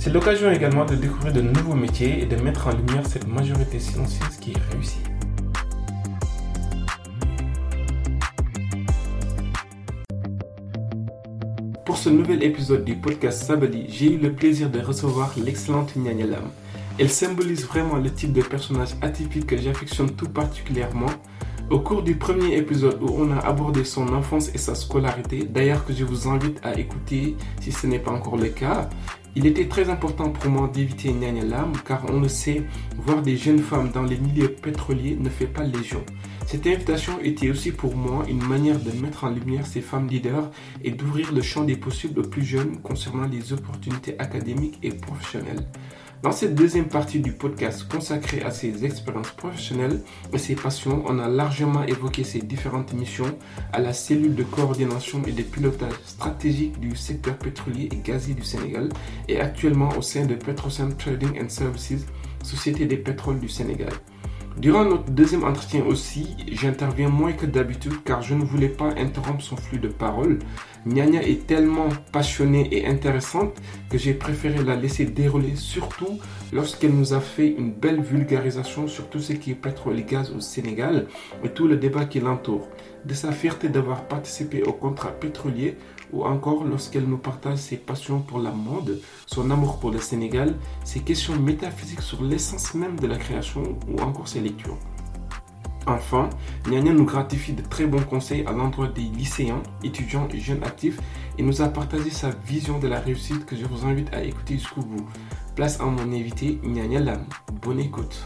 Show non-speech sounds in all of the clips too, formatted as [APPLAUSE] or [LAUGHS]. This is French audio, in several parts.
C'est l'occasion également de découvrir de nouveaux métiers et de mettre en lumière cette majorité silencieuse qui réussit. Pour ce nouvel épisode du podcast Sabali, j'ai eu le plaisir de recevoir l'excellente Nyanya Lam. Elle symbolise vraiment le type de personnage atypique que j'affectionne tout particulièrement. Au cours du premier épisode où on a abordé son enfance et sa scolarité, d'ailleurs que je vous invite à écouter si ce n'est pas encore le cas, il était très important pour moi d'éviter Nyanya Lam car on le sait, voir des jeunes femmes dans les milieux pétroliers ne fait pas légion. Cette invitation était aussi pour moi une manière de mettre en lumière ces femmes leaders et d'ouvrir le champ des possibles aux plus jeunes concernant les opportunités académiques et professionnelles. Dans cette deuxième partie du podcast consacrée à ses expériences professionnelles et ses passions, on a largement évoqué ses différentes missions à la cellule de coordination et de pilotage stratégique du secteur pétrolier et gazier du Sénégal et actuellement au sein de Petrocem Trading and Services, société des pétroles du Sénégal. Durant notre deuxième entretien aussi, j'interviens moins que d'habitude car je ne voulais pas interrompre son flux de paroles. Nyanya est tellement passionnée et intéressante que j'ai préféré la laisser dérouler, surtout lorsqu'elle nous a fait une belle vulgarisation sur tout ce qui est pétrole et gaz au Sénégal et tout le débat qui l'entoure. De sa fierté d'avoir participé au contrat pétrolier ou encore lorsqu'elle nous partage ses passions pour la mode, son amour pour le Sénégal, ses questions métaphysiques sur l'essence même de la création ou encore ses lectures. Enfin, Nyanya nous gratifie de très bons conseils à l'endroit des lycéens, étudiants et jeunes actifs et nous a partagé sa vision de la réussite que je vous invite à écouter jusqu'au bout. Place à mon invité Nyanya Lam. Bonne écoute.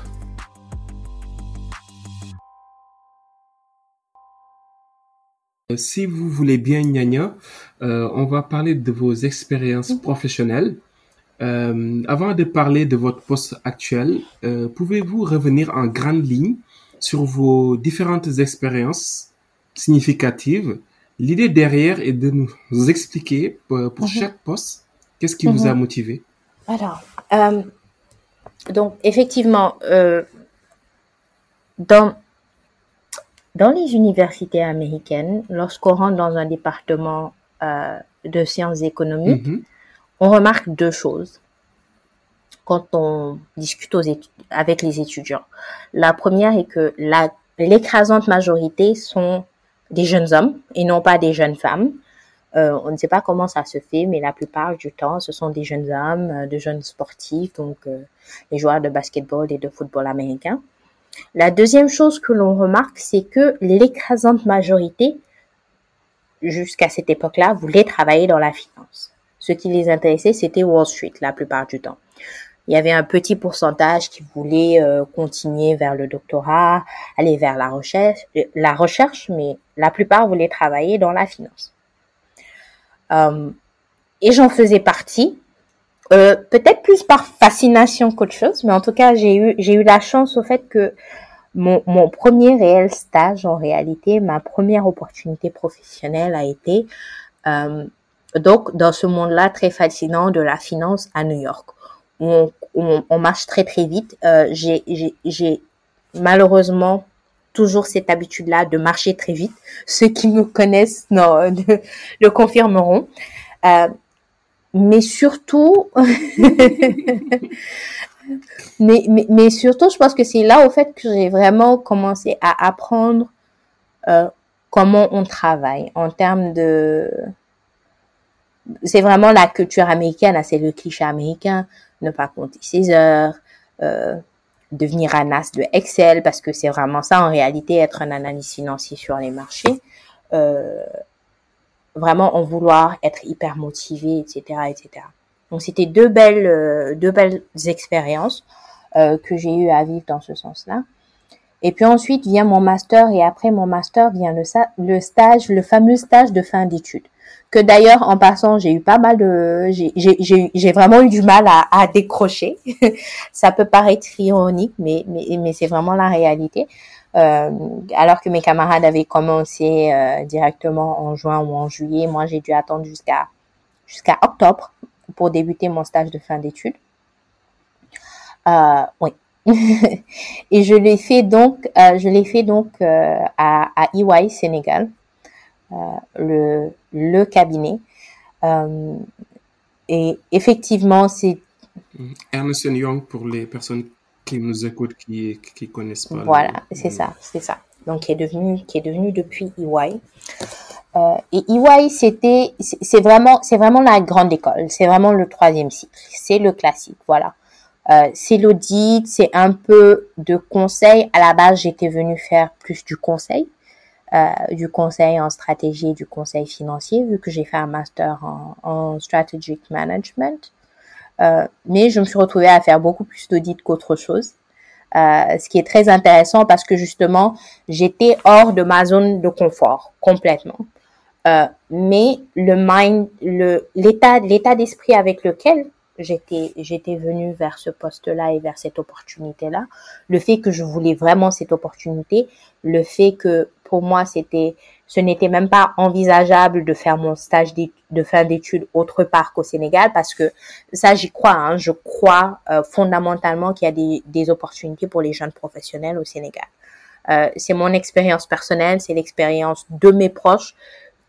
Si vous voulez bien, Nyanya, euh, on va parler de vos expériences professionnelles. Euh, avant de parler de votre poste actuel, euh, pouvez-vous revenir en grande ligne sur vos différentes expériences significatives L'idée derrière est de nous expliquer pour, pour chaque poste qu'est-ce qui vous a motivé? Alors, donc effectivement, dans dans les universités américaines, lorsqu'on rentre dans un département euh, de sciences économiques, Mhm. on remarque deux choses quand on discute avec les étudiants. La première est que l'écrasante majorité sont des jeunes hommes et non pas des jeunes femmes. Euh, on ne sait pas comment ça se fait, mais la plupart du temps, ce sont des jeunes hommes, euh, de jeunes sportifs, donc euh, les joueurs de basketball et de football américain. La deuxième chose que l'on remarque, c'est que l'écrasante majorité, jusqu'à cette époque-là, voulait travailler dans la finance. Ce qui les intéressait, c'était Wall Street la plupart du temps. Il y avait un petit pourcentage qui voulait euh, continuer vers le doctorat, aller vers la recherche, la recherche, mais la plupart voulaient travailler dans la finance. Euh, et j'en faisais partie. Euh, peut-être plus par fascination qu'autre chose, mais en tout cas, j'ai eu, j'ai eu la chance au fait que mon, mon premier réel stage, en réalité, ma première opportunité professionnelle a été euh, donc dans ce monde-là très fascinant de la finance à New York, où on, marche très très vite. Euh, j'ai, malheureusement toujours cette habitude-là de marcher très vite. Ceux qui me connaissent non, [LAUGHS] le, confirmeront. Euh, [LAUGHS] mais surtout, je pense que c'est là au fait que j'ai vraiment commencé à apprendre euh, comment on travaille en termes de... C'est vraiment la culture américaine, hein, c'est le cliché américain, ne pas compter ses heures, euh, devenir un as de Excel parce que c'est vraiment ça en réalité être un analyste financier sur les marchés. Euh, vraiment en vouloir être hyper motivé, etc., etc. Donc c'était deux belles, euh, deux belles expériences que j'ai eu à vivre dans ce sens-là. Et puis ensuite vient mon master et après mon master vient le, le stage, le fameux stage de fin d'études. Que d'ailleurs en passant j'ai eu pas mal de, j'ai vraiment eu du mal à, décrocher. [LAUGHS] Ça peut paraître ironique, mais mais, mais c'est vraiment la réalité. Euh, alors que mes camarades avaient commencé euh, directement en juin ou en juillet, moi j'ai dû attendre jusqu'à jusqu'à octobre pour débuter mon stage de fin d'études. Euh, oui. [LAUGHS] et je l'ai fait donc, je l'ai fait donc à, à EY Sénégal, le, le cabinet. et effectivement, c'est Ernest Young pour les personnes qui nous écoutent, qui qui connaissent pas. Voilà, c'est ça, c'est ça. Donc qui est devenu qui est devenu depuis EY. Euh, et EY, c'était, c'est vraiment, c'est vraiment la grande école. C'est vraiment le troisième cycle. C'est le classique, voilà. Euh, c'est l'audit, c'est un peu de conseil. À la base, j'étais venue faire plus du conseil, euh, du conseil en stratégie, du conseil financier, vu que j'ai fait un master en, strategic management. Euh, mais je me suis retrouvée à faire beaucoup plus d'audit qu'autre chose. Euh, ce qui est très intéressant parce que justement, j'étais hors de ma zone de confort complètement. Euh, mais le mind, le l'état, l'état d'esprit avec lequel j'étais, j'étais venue vers ce poste-là et vers cette opportunité-là, le fait que je voulais vraiment cette opportunité, le fait que pour moi c'était ce n'était même pas envisageable de faire mon stage de fin d'études autre part qu'au Sénégal parce que ça j'y crois, hein, je crois euh, fondamentalement qu'il y a des, opportunités pour les jeunes professionnels au Sénégal. Euh, c'est mon expérience personnelle, c'est l'expérience de mes proches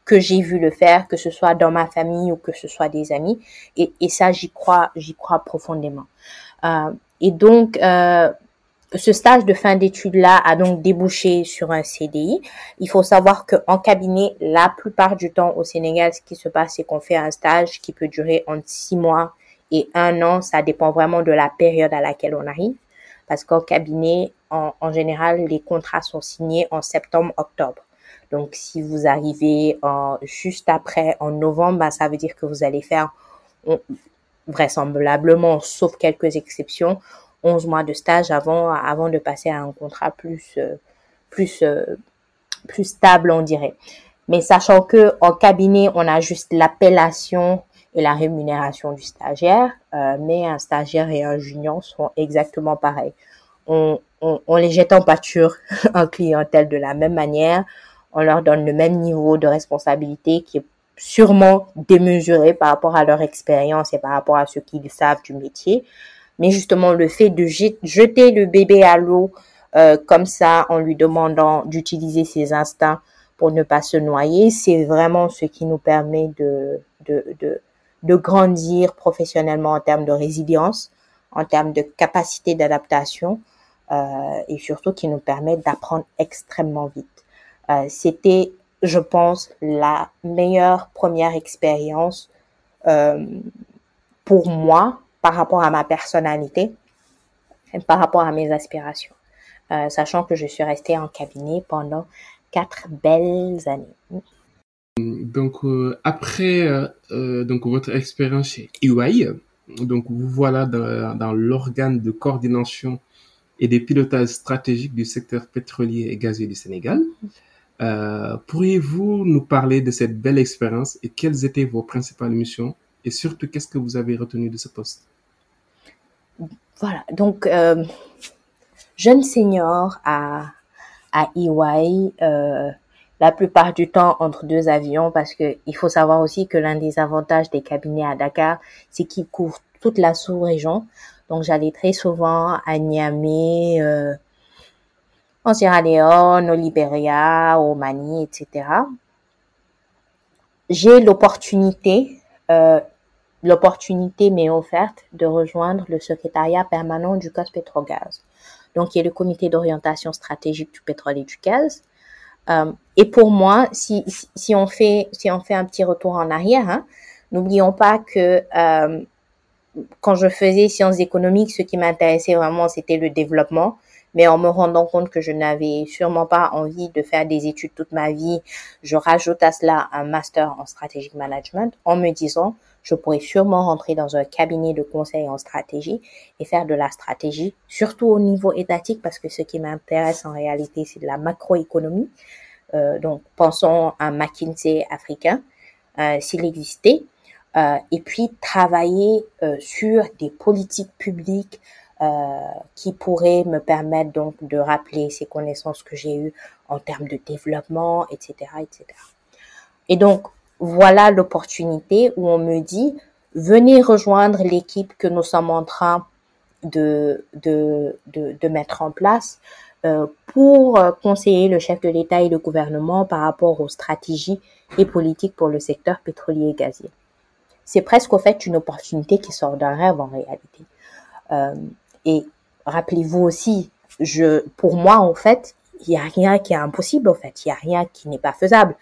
que j'ai vu le faire, que ce soit dans ma famille ou que ce soit des amis. Et, ça, j'y crois, j'y crois profondément. Euh, et donc, ce stage de fin d'études-là a donc débouché sur un CDI. Il faut savoir qu'en cabinet, la plupart du temps au Sénégal, ce qui se passe, c'est qu'on fait un stage qui peut durer entre six mois et un an. Ça dépend vraiment de la période à laquelle on arrive. Parce qu'en cabinet, en, général, les contrats sont signés en septembre-octobre. Donc, si vous arrivez juste après, en novembre, bah, ça veut dire que vous allez faire, vraisemblablement, sauf quelques exceptions, 11 mois de stage avant, avant de passer à un contrat plus, euh, plus, euh, plus stable, on dirait. Mais sachant que en cabinet, on a juste l'appellation et la rémunération du stagiaire, euh, mais un stagiaire et un junior sont exactement pareils. On, on, on les jette en pâture [LAUGHS] en clientèle de la même manière. On leur donne le même niveau de responsabilité qui est sûrement démesuré par rapport à leur expérience et par rapport à ce qu'ils savent du métier mais justement le fait de jeter le bébé à l'eau euh, comme ça en lui demandant d'utiliser ses instincts pour ne pas se noyer, c'est vraiment ce qui nous permet de, de, de, de grandir professionnellement en termes de résilience, en termes de capacité d'adaptation euh, et surtout qui nous permet d'apprendre extrêmement vite. Euh, C'était, je pense, la meilleure première expérience euh, pour moi par rapport à ma personnalité et par rapport à mes aspirations. Euh, sachant que je suis restée en cabinet pendant quatre belles années. Donc euh, après euh, donc votre expérience chez EY, donc vous voilà dans, dans l'organe de coordination et des pilotages stratégiques du secteur pétrolier et gazier du Sénégal. Pourriez-vous nous parler de cette belle expérience et quelles étaient vos principales missions et surtout qu'est-ce que vous avez retenu de ce poste? Voilà, donc euh, jeune senior à, à EY, euh, la plupart du temps entre deux avions, parce que il faut savoir aussi que l'un des avantages des cabinets à Dakar, c'est qu'ils couvrent toute la sous-région. Donc j'allais très souvent à Niamey, euh, en Sierra Leone, au Libéria, au Mali, etc. J'ai l'opportunité l'opportunité m'est offerte de rejoindre le secrétariat permanent du COS Pétrogaz, donc qui est le comité d'orientation stratégique du pétrole et du gaz. Euh, et pour moi, si, si, on fait si on fait un petit retour en arrière, hein, n'oublions pas que euh, quand je faisais sciences économiques, ce qui m'intéressait vraiment, c'était le développement. Mais en me rendant compte que je n'avais sûrement pas envie de faire des études toute ma vie, je rajoute à cela un master en strategic management en me disant, je pourrais sûrement rentrer dans un cabinet de conseil en stratégie et faire de la stratégie, surtout au niveau étatique, parce que ce qui m'intéresse en réalité, c'est de la macroéconomie. Euh, donc, pensons à McKinsey africain, euh, s'il existait, euh, et puis travailler euh, sur des politiques publiques euh, qui pourraient me permettre donc de rappeler ces connaissances que j'ai eues en termes de développement, etc., etc. Et donc, voilà l'opportunité où on me dit, venez rejoindre l'équipe que nous sommes en train de, de, de, de mettre en place euh, pour conseiller le chef de l'État et le gouvernement par rapport aux stratégies et politiques pour le secteur pétrolier et gazier. C'est presque au fait une opportunité qui sort d'un rêve en réalité. Euh, et rappelez-vous aussi, je, pour moi en fait, il n'y a rien qui est impossible en fait, il n'y a rien qui n'est pas faisable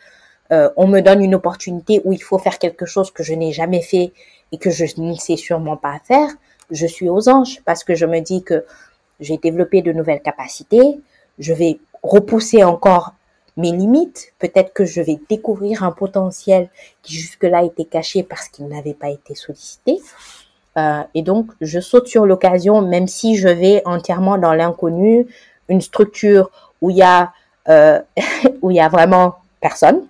euh, on me donne une opportunité où il faut faire quelque chose que je n'ai jamais fait et que je ne sais sûrement pas faire, je suis aux anges parce que je me dis que j'ai développé de nouvelles capacités, je vais repousser encore mes limites, peut-être que je vais découvrir un potentiel qui jusque-là était caché parce qu'il n'avait pas été sollicité. Euh, et donc, je saute sur l'occasion, même si je vais entièrement dans l'inconnu, une structure où il y a euh, [LAUGHS] où il y a vraiment personne,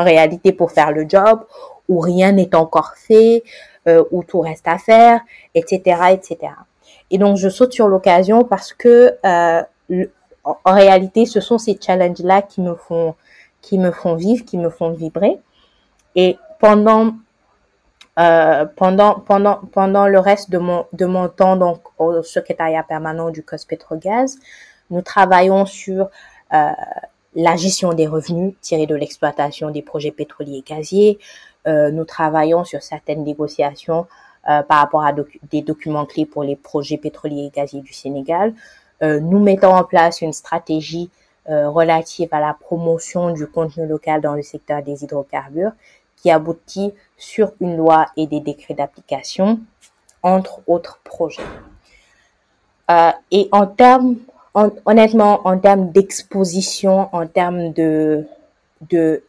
en réalité pour faire le job, où rien n'est encore fait, euh, où tout reste à faire, etc., etc. Et donc je saute sur l'occasion parce que euh, en réalité, ce sont ces challenges-là qui me font qui me font vivre, qui me font vibrer. Et pendant euh, pendant pendant pendant le reste de mon de mon temps donc au secrétariat permanent du COS Pétrogaz, nous travaillons sur la gestion des revenus tirés de l'exploitation des projets pétroliers et gaziers. Euh, nous travaillons sur certaines négociations euh, par rapport à des documents clés pour les projets pétroliers et gaziers du Sénégal. Euh, nous mettons en place une stratégie relative à la promotion du contenu local dans le secteur des hydrocarbures qui aboutit sur une loi et des décrets d'application, entre autres projets. et en termes honnêtement, en termes d'exposition, en termes de, de,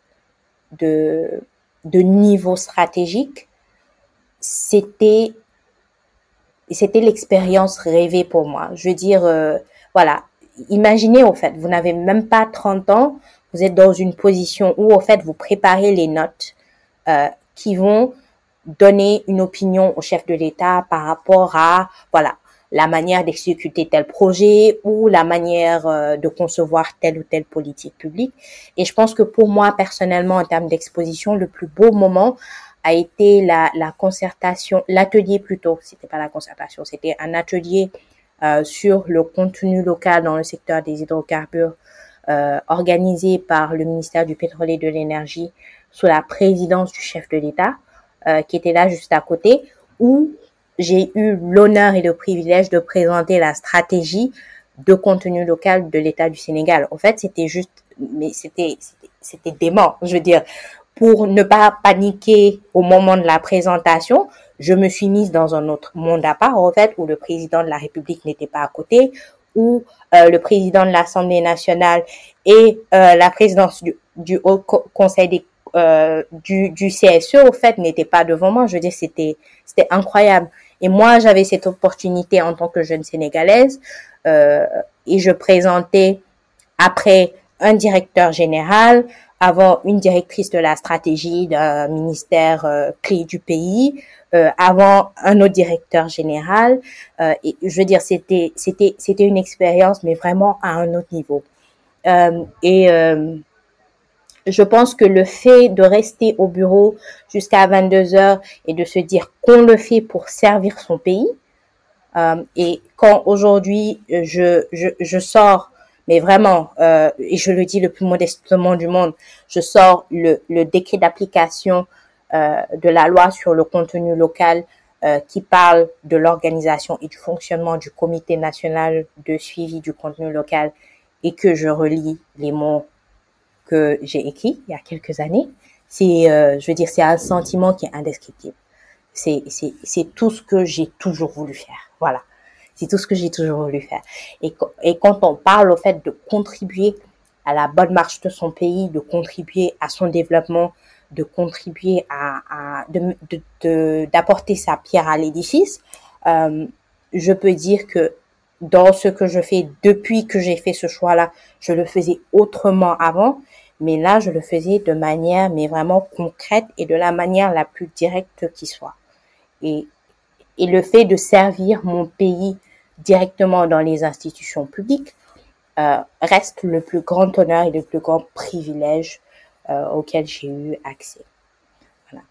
de, niveau stratégique, c'était, c'était l'expérience rêvée pour moi. Je veux dire, euh, voilà, imaginez au fait, vous n'avez même pas 30 ans, vous êtes dans une position où au fait vous préparez les notes euh, qui vont donner une opinion au chef de l'État par rapport à voilà la manière d'exécuter tel projet ou la manière euh, de concevoir telle ou telle politique publique. Et je pense que pour moi, personnellement, en termes d'exposition, le plus beau moment a été la, la concertation, l'atelier plutôt, c'était pas la concertation, c'était un atelier euh, sur le contenu local dans le secteur des hydrocarbures euh, organisé par le ministère du pétrole et de l'énergie sous la présidence du chef de l'État, euh, qui était là juste à côté, où j'ai eu l'honneur et le privilège de présenter la stratégie de contenu local de l'État du Sénégal. En fait, c'était juste, mais c'était, c'était dément. Je veux dire, pour ne pas paniquer au moment de la présentation, je me suis mise dans un autre monde à part, en fait, où le président de la République n'était pas à côté, où euh, le président de l'Assemblée nationale et euh, la présidence du, du Haut Conseil des euh, du, du CSE, au fait, n'était pas devant moi. Je veux dire, c'était, c'était incroyable. Et moi, j'avais cette opportunité en tant que jeune sénégalaise euh, et je présentais après un directeur général, avant une directrice de la stratégie d'un ministère euh, clé du pays, euh, avant un autre directeur général. Euh, et je veux dire, c'était c'était c'était une expérience, mais vraiment à un autre niveau. Euh, et je pense que le fait de rester au bureau jusqu'à 22 heures et de se dire qu'on le fait pour servir son pays, euh, et quand aujourd'hui je, je, je, sors, mais vraiment, euh, et je le dis le plus modestement du monde, je sors le, le décret d'application euh, de la loi sur le contenu local euh, qui parle de l'organisation et du fonctionnement du comité national de suivi du contenu local et que je relis les mots j'ai écrit il y a quelques années, c'est, euh, je veux dire, c'est un sentiment qui est indescriptible. c'est c'est c'est tout ce que j'ai toujours voulu faire. Voilà, c'est tout ce que j'ai toujours voulu faire. Et quand on parle au fait de contribuer à la bonne marche de son pays, de contribuer à son développement, de contribuer à, à de d'apporter sa pierre à l'édifice, euh, je peux dire que dans ce que je fais depuis que j'ai fait ce choix-là, je le faisais autrement avant, mais là, je le faisais de manière, mais vraiment concrète et de la manière la plus directe qui soit. Et, et le fait de servir mon pays directement dans les institutions publiques euh, reste le plus grand honneur et le plus grand privilège euh, auquel j'ai eu accès. Voilà.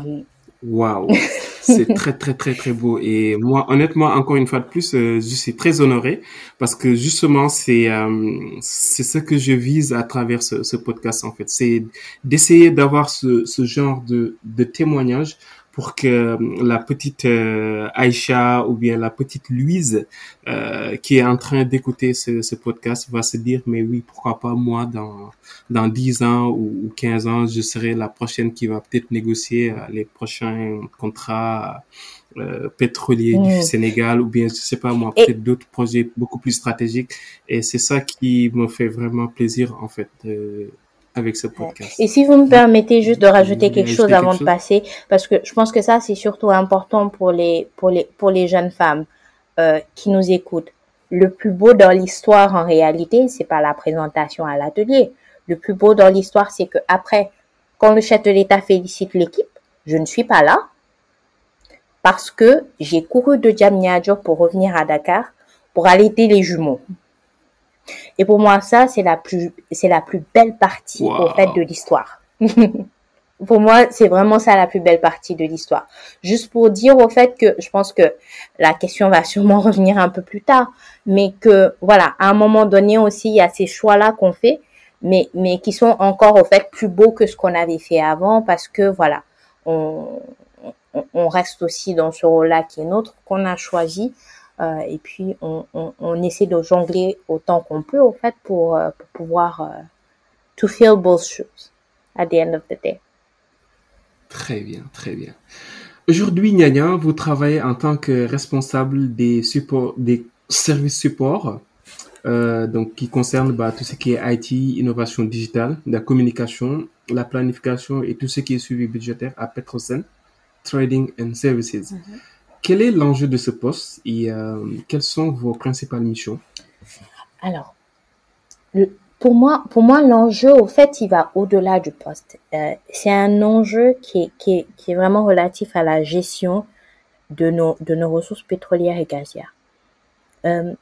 Euh, Waouh, [LAUGHS] c'est très très très très beau. Et moi honnêtement encore une fois de plus euh, je suis très honoré parce que justement c'est euh, ce que je vise à travers ce, ce podcast en fait. C'est d'essayer d'avoir ce, ce genre de de témoignage pour que euh, la petite euh, Aïcha ou bien la petite Louise euh, qui est en train d'écouter ce, ce, podcast va se dire mais oui pourquoi pas moi dans dans 10 ans ou, 15 ans je serai la prochaine qui va peut-être négocier euh, les prochains contrats euh, pétroliers du. Sénégal ou bien je sais pas moi peut-être d'autres projets beaucoup plus stratégiques et c'est ça qui me fait vraiment plaisir en fait avec ce podcast. Et si vous me permettez juste de rajouter quelque chose avant de passer, parce que je pense que ça c'est surtout important pour les pour les pour les jeunes femmes euh, qui nous écoutent. Le plus beau dans l'histoire en réalité, c'est pas la présentation à l'atelier. Le plus beau dans l'histoire, c'est que après, quand le chef de l'État félicite l'équipe, je ne suis pas là parce que j'ai couru de Diamniadio pour revenir à Dakar pour allaiter les jumeaux. Et pour moi, ça, c'est la plus, c'est la plus belle partie, au fait, de l'histoire. [LAUGHS] pour moi, c'est vraiment ça la plus belle partie de l'histoire. Juste pour dire au fait que je pense que la question va [LAUGHS] sûrement revenir un peu plus tard, mais que voilà, à un moment donné aussi, il y a ces choix-là qu'on fait, mais mais qui sont encore au fait plus beaux que ce qu'on avait fait avant parce que voilà, on on reste aussi dans ce rôle-là qui est nôtre qu'on a choisi euh, et puis on, on, on, essaie de jongler autant qu'on peut au fait pour, euh, pour pouvoir euh, to feel both shoes at the end of the day. Très bien, très bien. Aujourd'hui, Nyanya, vous travaillez en tant que responsable des supports, des services support, euh, donc qui concerne bah, tout ce qui est IT, innovation digitale, la communication, la planification et tout ce qui est suivi budgétaire à Petrosen Trading and Services. Mm -hmm. Quel est l'enjeu de ce poste et euh, quelles sont vos principales missions? Alors, pour moi, pour moi, l'enjeu, au fait, il va au-delà du poste. Euh, c'est un enjeu qui est, qui, est, vraiment relatif à la gestion de nos, de nos ressources pétrolières et gazières. Euh,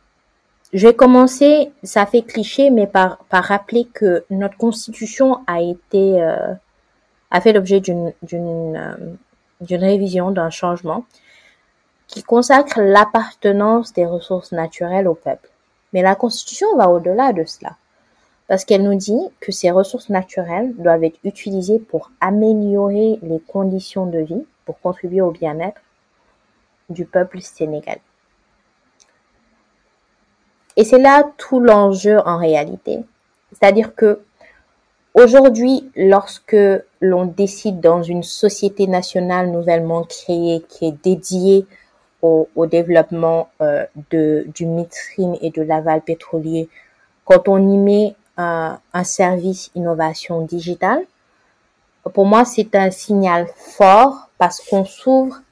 je vais commencer, ça fait cliché, mais par, par rappeler que notre constitution a été, a fait l'objet d'une, d'une, d'une révision, d'un changement qui consacre l'appartenance des ressources naturelles au peuple. Mais la Constitution va au-delà de cela, parce qu'elle nous dit que ces ressources naturelles doivent être utilisées pour améliorer les conditions de vie, pour contribuer au bien-être du peuple sénégalais. Et c'est là tout l'enjeu en réalité. C'est-à-dire que aujourd'hui, lorsque l'on décide dans une société nationale nouvellement créée qui est dédiée au, au développement euh, de, du midstream et de l'aval pétrolier, quand on y met un, un service innovation digitale, pour moi, c'est un signal fort parce qu'on s'ouvre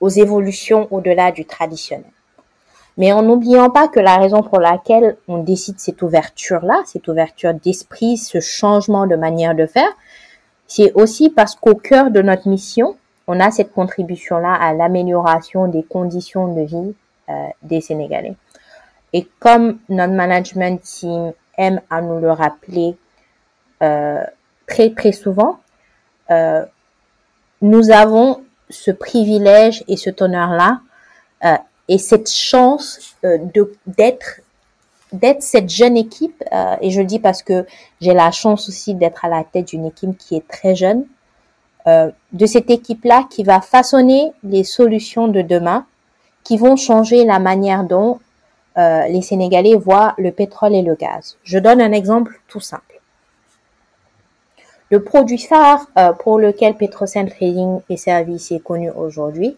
aux évolutions au-delà du traditionnel. Mais en n'oubliant pas que la raison pour laquelle on décide cette ouverture-là, cette ouverture d'esprit, ce changement de manière de faire, c'est aussi parce qu'au cœur de notre mission, on a cette contribution-là à l'amélioration des conditions de vie euh, des Sénégalais. Et comme notre management team aime à nous le rappeler euh, très très souvent, euh, nous avons ce privilège et ce honneur-là euh, et cette chance euh, de d'être d'être cette jeune équipe. Euh, et je le dis parce que j'ai la chance aussi d'être à la tête d'une équipe qui est très jeune euh, de cette équipe-là qui va façonner les solutions de demain, qui vont changer la manière dont euh, les Sénégalais voient le pétrole et le gaz. Je donne un exemple tout simple. Le produit phare euh, pour lequel Petrosen Trading et Services est connu aujourd'hui,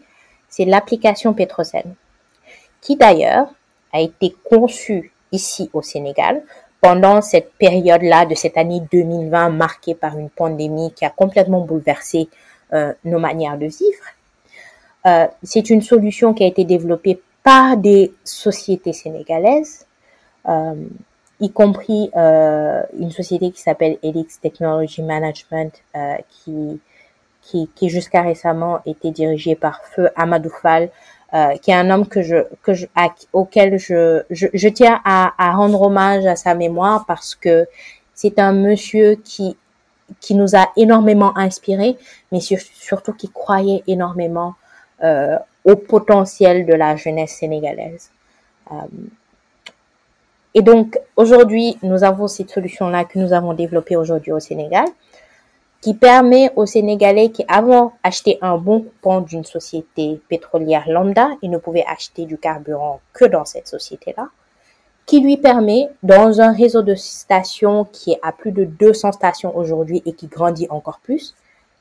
c'est l'application Petrosen, qui d'ailleurs a été conçue ici au Sénégal pendant cette période-là de cette année 2020 marquée par une pandémie qui a complètement bouleversé euh, nos manières de vivre. Euh, c'est une solution qui a été développée par des sociétés sénégalaises, euh, y compris une société qui s'appelle Elix Technology Management, qui, qui, qui jusqu'à récemment était dirigée par Feu Amadou Fall, euh, qui est un homme que je, que je, auquel je, je, je tiens à, à rendre hommage à sa mémoire parce que c'est un monsieur qui, qui nous a énormément inspirés, mais sur- surtout qui croyait énormément euh, au potentiel de la jeunesse sénégalaise. Euh, et donc, aujourd'hui, nous avons cette solution-là que nous avons développée aujourd'hui au Sénégal, qui permet aux Sénégalais qui avant achetaient un bon coupon d'une société pétrolière lambda, ils ne pouvaient acheter du carburant que dans cette société-là, qui lui permet, dans un réseau de stations qui est à plus de 200 stations aujourd'hui et qui grandit encore plus,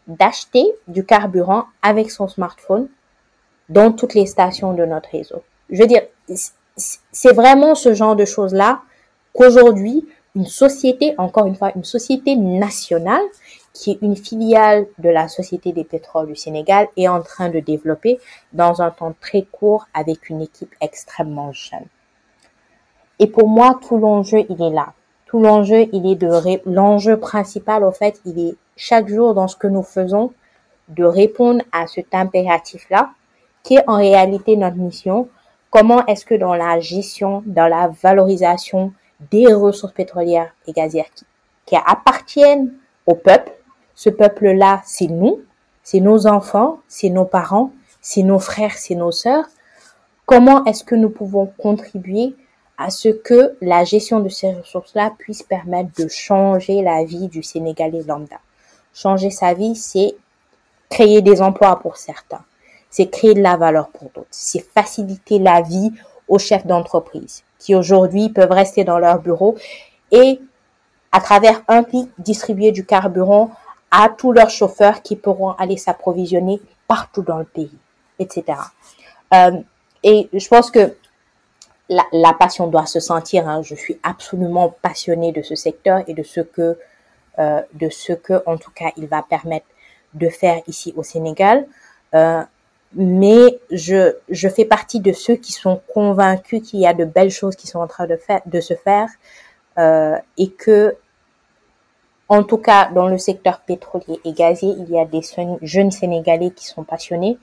d'acheter du carburant avec son smartphone dans toutes les stations de notre réseau. Je veux dire, c'est vraiment ce genre de choses-là qu'aujourd'hui, une société, encore une fois, une société nationale, qui est une filiale de la Société des pétroles du Sénégal, est en train de développer dans un temps très court avec une équipe extrêmement jeune. Et pour moi, tout l'enjeu, il est là. Tout l'enjeu, il est de l'enjeu principal, au fait, il est chaque jour dans ce que nous faisons, de répondre à cet impératif-là, qui est en réalité notre mission. Comment est-ce que dans la gestion, dans la valorisation des ressources pétrolières et gazières qui appartiennent au peuple, ce peuple-là, c'est nous, c'est nos enfants, c'est nos parents, c'est nos frères, c'est nos sœurs. Comment est-ce que nous pouvons contribuer à ce que la gestion de ces ressources-là puisse permettre de changer la vie du Sénégalais lambda? Changer sa vie, c'est créer des emplois pour certains, c'est créer de la valeur pour d'autres, c'est faciliter la vie aux chefs d'entreprise qui aujourd'hui peuvent rester dans leur bureau et à travers un clic distribuer du carburant à tous leurs chauffeurs qui pourront aller s'approvisionner partout dans le pays, etc. Euh, et je pense que la, passion doit se sentir. Hein. Je suis absolument passionnée de ce secteur et de ce que, euh, de ce que, en tout cas, il va permettre de faire ici au Sénégal. Euh, mais je, je fais partie de ceux qui sont convaincus qu'il y a de belles choses qui sont en train de, se faire et que, en tout cas, dans le secteur pétrolier et gazier, il y a des jeunes Sénégalais qui sont passionnés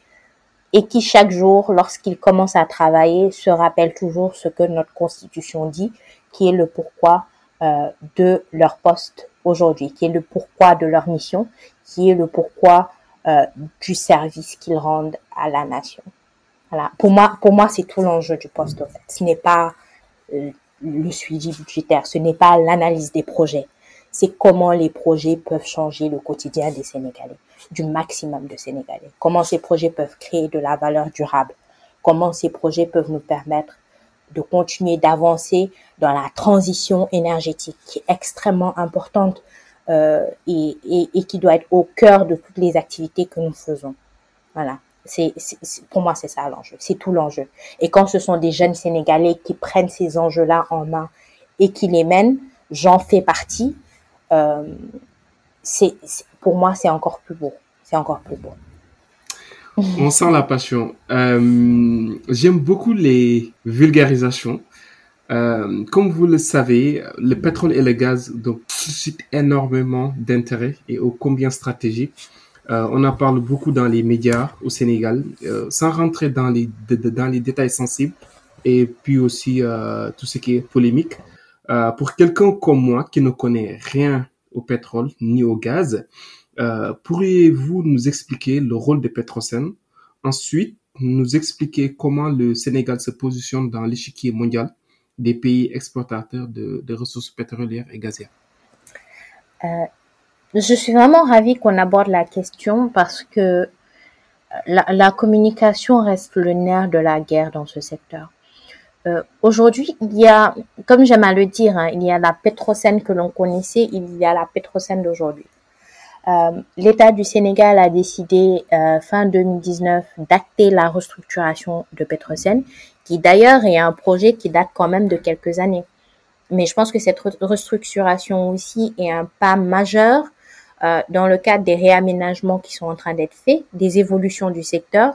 et qui chaque jour, lorsqu'ils commencent à travailler, se rappellent toujours ce que notre Constitution dit, qui est le pourquoi euh, de leur poste aujourd'hui, qui est le pourquoi de leur mission, qui est le pourquoi euh, du service qu'ils rendent à la nation. Voilà. Pour moi, pour moi, c'est tout l'enjeu du poste. En fait. Ce n'est pas euh, le suivi budgétaire, ce n'est pas l'analyse des projets. C'est comment les projets peuvent changer le quotidien des Sénégalais, du maximum de Sénégalais. Comment ces projets peuvent créer de la valeur durable. Comment ces projets peuvent nous permettre de continuer d'avancer dans la transition énergétique qui est extrêmement importante euh, et, et, et, qui doit être au cœur de toutes les activités que nous faisons. Voilà. C'est, pour moi, c'est ça l'enjeu. C'est tout l'enjeu. Et quand ce sont des jeunes Sénégalais qui prennent ces enjeux-là en main et qui les mènent, j'en fais partie. Euh, c'est, pour moi, c'est encore plus beau. C'est encore plus beau. On sent la passion. Euh, j'aime beaucoup les vulgarisations. Euh, comme vous le savez, le pétrole et le gaz suscitent énormément d'intérêt et ô combien stratégique. On en parle beaucoup dans les médias au Sénégal, sans rentrer dans les, dans les détails sensibles et puis aussi tout ce qui est polémique. Pour quelqu'un comme moi qui ne connaît rien au pétrole ni au gaz, pourriez-vous nous expliquer le rôle de Petrosen? Ensuite, nous expliquer comment le Sénégal se positionne dans l'échiquier mondial des pays exportateurs de, de ressources pétrolières et gazières. Euh, je suis vraiment ravie qu'on aborde la question parce que la, la, communication reste le nerf de la guerre dans ce secteur. Euh, Aujourd'hui, il y a, comme j'aime à le dire, hein, il y a la pétrocène que l'on connaissait, il y a la pétrocène d'aujourd'hui. L'État du Sénégal a décidé fin 2019 d'acter la restructuration de Petrosen, qui d'ailleurs est un projet qui date quand même de quelques années. Mais je pense que cette restructuration aussi est un pas majeur dans le cadre des réaménagements qui sont en train d'être faits, des évolutions du secteur,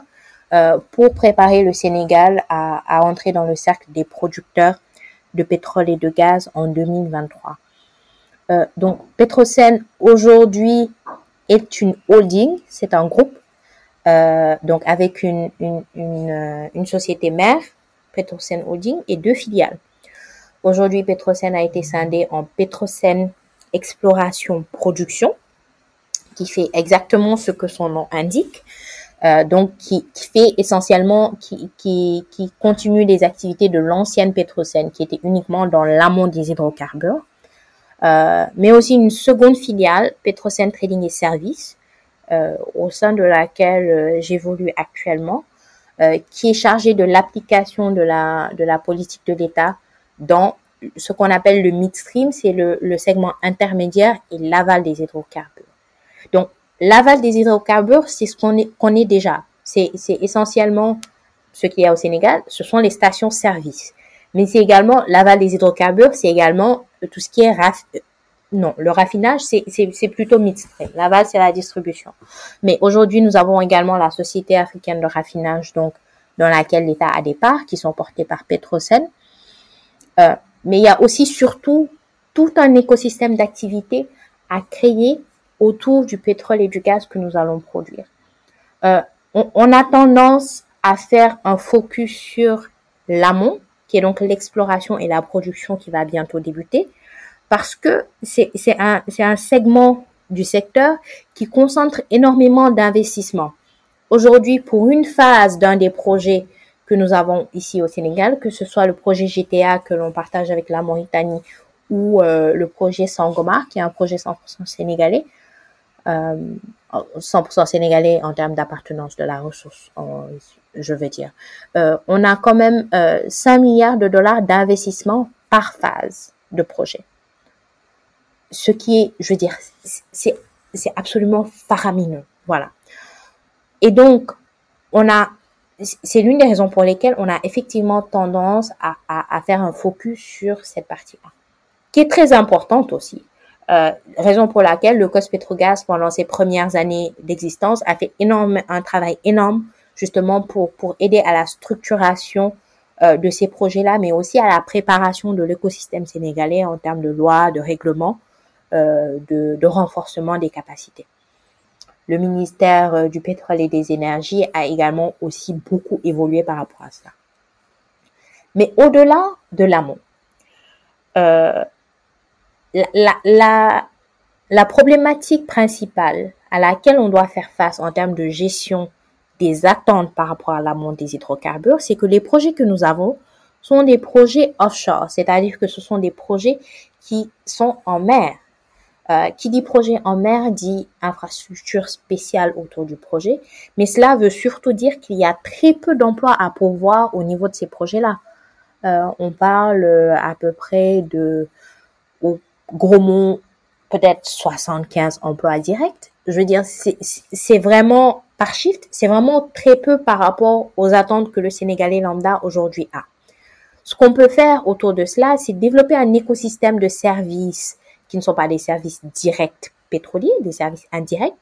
euh, pour préparer le Sénégal à, à, entrer dans le cercle des producteurs de pétrole et de gaz en 2023. Euh, donc Petrosen aujourd'hui est une holding, c'est un groupe, euh, donc avec une, société mère, Petrosen Holding, et deux filiales. Aujourd'hui, Petrosen a été scindé en Petrosen Exploration Production, qui fait exactement ce que son nom indique, euh, donc qui, qui, fait essentiellement, qui, qui, qui continue les activités de l'ancienne Petrosen, qui était uniquement dans l'amont des hydrocarbures, euh, mais aussi une seconde filiale, Petrosen Trading et Services, euh, au sein de laquelle euh, j'évolue actuellement, euh, qui est chargée de l'application de la, de la politique de l'État dans ce qu'on appelle le midstream, c'est le, le segment intermédiaire et l'aval des hydrocarbures. Donc, L'aval des hydrocarbures, c'est ce qu'on est déjà. C'est, essentiellement ce qu'il y a au Sénégal, ce sont les stations-service. Mais c'est également l'aval des hydrocarbures, c'est également tout ce qui est raf, non, le raffinage, c'est plutôt midstream. L'aval, c'est la distribution. Mais aujourd'hui, nous avons également la Société africaine de raffinage, donc, dans laquelle l'État a des parts qui sont portées par Petrosen. Euh, mais il y a aussi surtout tout un écosystème d'activités à créer autour du pétrole et du gaz que nous allons produire. Euh, on, on, a tendance à faire un focus sur l'amont, qui est donc l'exploration et la production qui va bientôt débuter, parce que c'est un, un segment du secteur qui concentre énormément d'investissements. Aujourd'hui, pour une phase d'un des projets que nous avons ici au Sénégal, que ce soit le projet GTA que l'on partage avec la Mauritanie ou euh, le projet Sangomar, qui est un projet 100% sénégalais, 100% sénégalais en termes d'appartenance de la ressource, je veux dire. Euh, on a quand même euh, 5 milliards de dollars d'investissement par phase de projet. Ce qui est, je veux dire, c'est, absolument faramineux. Voilà. Et donc, on a, c'est l'une des raisons pour lesquelles on a effectivement tendance à faire un focus sur cette partie-là, qui est très importante aussi. Euh, raison pour laquelle le COS Petrogaz, pendant ses premières années d'existence, a fait énorme, un travail énorme justement pour, pour aider à la structuration euh, de ces projets-là, mais aussi à la préparation de l'écosystème sénégalais en termes de lois, de règlements, euh, de, de, renforcement des capacités. Le ministère euh, du pétrole et des énergies a également aussi beaucoup évolué par rapport à ça. Mais au-delà de l'amont, euh, la, la, la problématique principale à laquelle on doit faire face en termes de gestion des attentes par rapport à l'amont des hydrocarbures, c'est que les projets que nous avons sont des projets offshore, c'est-à-dire que ce sont des projets qui sont en mer. Euh, qui dit projet en mer dit infrastructure spéciale autour du projet, mais cela veut surtout dire qu'il y a très peu d'emplois à pourvoir au niveau de ces projets-là. Euh, on parle à peu près de gros mots, peut-être 75 emplois directs. Je veux dire, c'est vraiment, par shift, c'est vraiment très peu par rapport aux attentes que le Sénégalais lambda aujourd'hui a. Ce qu'on peut faire autour de cela, c'est développer un écosystème de services qui ne sont pas des services directs pétroliers, des services indirects,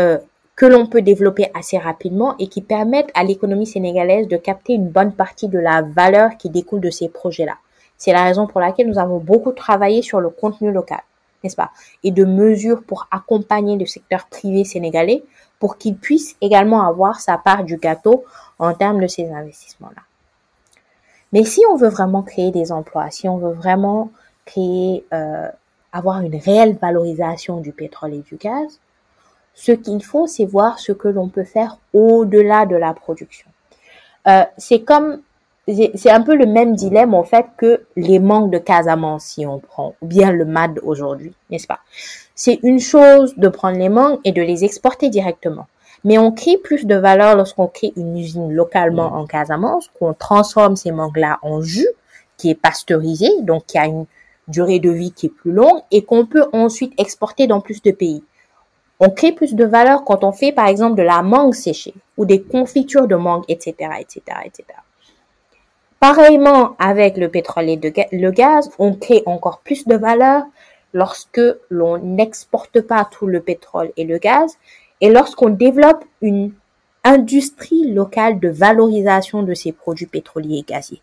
euh, que l'on peut développer assez rapidement et qui permettent à l'économie sénégalaise de capter une bonne partie de la valeur qui découle de ces projets-là. C'est la raison pour laquelle nous avons beaucoup travaillé sur le contenu local, n'est-ce pas? Et de mesures pour accompagner le secteur privé sénégalais pour qu'il puisse également avoir sa part du gâteau en termes de ces investissements-là. Mais si on veut vraiment créer des emplois, si on veut vraiment créer, euh, avoir une réelle valorisation du pétrole et du gaz, ce qu'il faut, c'est voir ce que l'on peut faire au-delà de la production. Euh, c'est comme c'est un peu le même dilemme en fait que les manques de Casamance si on prend, ou bien le MAD aujourd'hui, n'est-ce pas? C'est une chose de prendre les mangues et de les exporter directement. Mais on crée plus de valeur lorsqu'on crée une usine localement en Casamance, qu'on transforme ces mangues-là en jus qui est pasteurisé, donc qui a une durée de vie qui est plus longue et qu'on peut ensuite exporter dans plus de pays. On crée plus de valeur quand on fait, par exemple, de la mangue séchée ou des confitures de mangue, etc., etc., etc. Pareillement avec le pétrole et le gaz, on crée encore plus de valeur lorsque l'on n'exporte pas tout le pétrole et le gaz et lorsqu'on développe une industrie locale de valorisation de ces produits pétroliers et gaziers.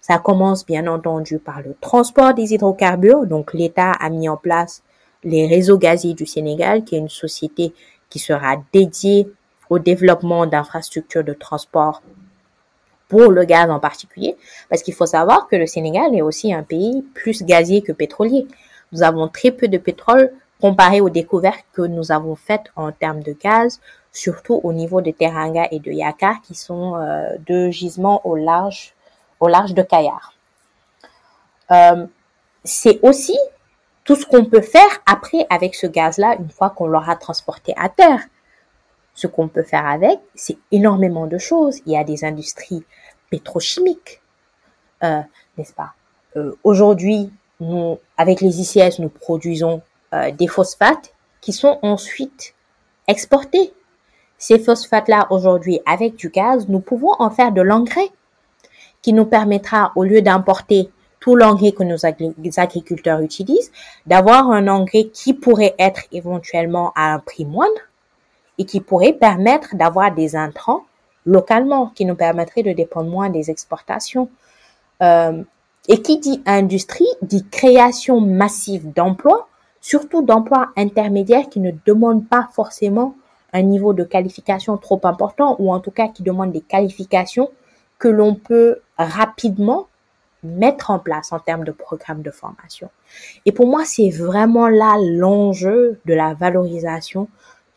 Ça commence bien entendu par le transport des hydrocarbures. Donc l'État a mis en place les réseaux gaziers du Sénégal, qui est une société qui sera dédiée au développement d'infrastructures de transport pour le gaz en particulier, parce qu'il faut savoir que le Sénégal est aussi un pays plus gazier que pétrolier. Nous avons très peu de pétrole comparé aux découvertes que nous avons faites en termes de gaz, surtout au niveau de Teranga et de Yaka, qui sont euh, deux gisements au large, au large de Kayar. Euh, c'est aussi tout ce qu'on peut faire après avec ce gaz-là une fois qu'on l'aura transporté à terre. Ce qu'on peut faire avec, c'est énormément de choses. Il y a des industries pétrochimiques, euh, n'est-ce pas? Aujourd'hui, nous, avec les ICS, nous produisons euh, des phosphates qui sont ensuite exportés. Ces phosphates-là, aujourd'hui, avec du gaz, nous pouvons en faire de l'engrais qui nous permettra, au lieu d'importer tout l'engrais que nos agriculteurs utilisent, d'avoir un engrais qui pourrait être éventuellement à un prix moindre et qui pourrait permettre d'avoir des intrants localement, qui nous permettraient de dépendre moins des exportations. Euh, et qui dit industrie dit création massive d'emplois, surtout d'emplois intermédiaires qui ne demandent pas forcément un niveau de qualification trop important ou en tout cas qui demandent des qualifications que l'on peut rapidement mettre en place en termes de programme de formation. Et pour moi, c'est vraiment là l'enjeu de la valorisation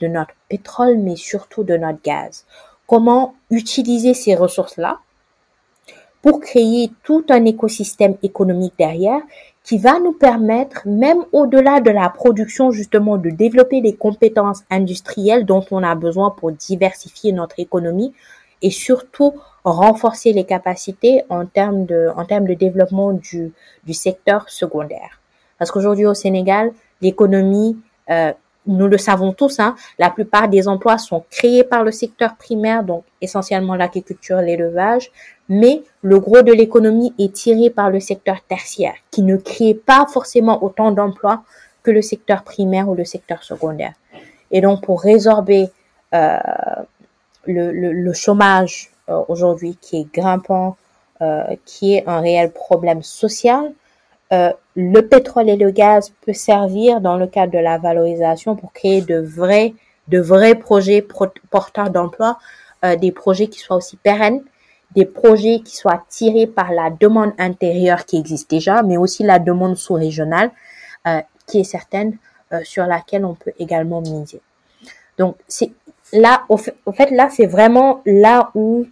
de notre pétrole, mais surtout de notre gaz. Comment utiliser ces ressources-là pour créer tout un écosystème économique derrière qui va nous permettre, même au-delà de la production, justement, de développer les compétences industrielles dont on a besoin pour diversifier notre économie et surtout renforcer les capacités en termes de, en termes de développement du, du secteur secondaire. Parce qu'aujourd'hui au Sénégal, l'économie, euh, nous le savons tous, hein, la plupart des emplois sont créés par le secteur primaire, donc essentiellement l'agriculture, l'élevage, mais le gros de l'économie est tiré par le secteur tertiaire, qui ne crée pas forcément autant d'emplois que le secteur primaire ou le secteur secondaire. Et donc, pour résorber euh, le, le, chômage euh, aujourd'hui qui est grimpant, euh, qui est un réel problème social, euh, le pétrole et le gaz peut servir dans le cadre de la valorisation pour créer de vrais, de vrais projets porteurs d'emploi, euh, des projets qui soient aussi pérennes, des projets qui soient tirés par la demande intérieure qui existe déjà, mais aussi la demande sous-régionale euh, qui est certaine, euh, sur laquelle on peut également miser. Donc c'est là, au fait, là, c'est vraiment là où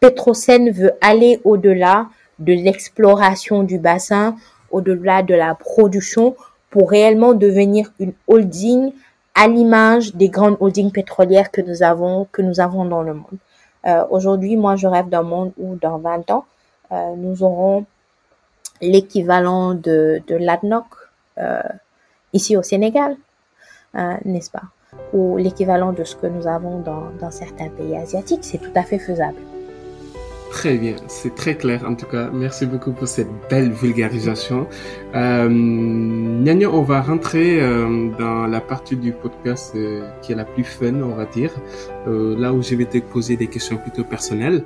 Petrosen veut aller au-delà de l'exploration du bassin, au-delà de la production, pour réellement devenir une holding à l'image des grandes holdings pétrolières que nous avons, que nous avons dans le monde. Euh, Aujourd'hui, moi, je rêve d'un monde où dans 20 ans, euh, nous aurons l'équivalent de, de l'ADNOC euh, ici au Sénégal, n'est-ce pas? Ou l'équivalent de ce que nous avons dans certains pays asiatiques. C'est tout à fait faisable. Très bien, c'est très clair en tout cas. Merci beaucoup pour cette belle vulgarisation. Euh, on va rentrer euh, dans la partie du podcast euh, qui est la plus fun, on va dire, euh, là où je vais te poser des questions plutôt personnelles.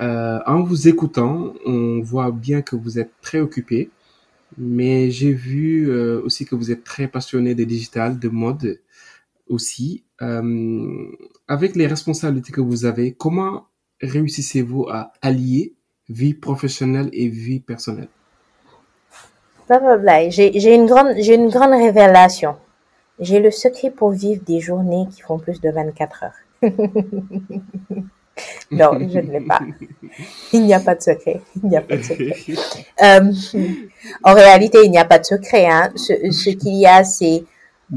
en vous écoutant, on voit bien que vous êtes très occupé, mais j'ai vu aussi que vous êtes très passionné de digital, de mode aussi. avec les responsabilités que vous avez, comment réussissez-vous à allier vie professionnelle et vie personnelle? J'ai une grande, j'ai une grande révélation. J'ai le secret pour vivre des journées qui font plus de 24 heures. [LAUGHS] non, je ne l'ai pas. Il n'y a pas de secret. Il n'y a pas de secret. [LAUGHS] Euh, en réalité, il n'y a pas de secret. Hein. Ce, ce qu'il y a, c'est,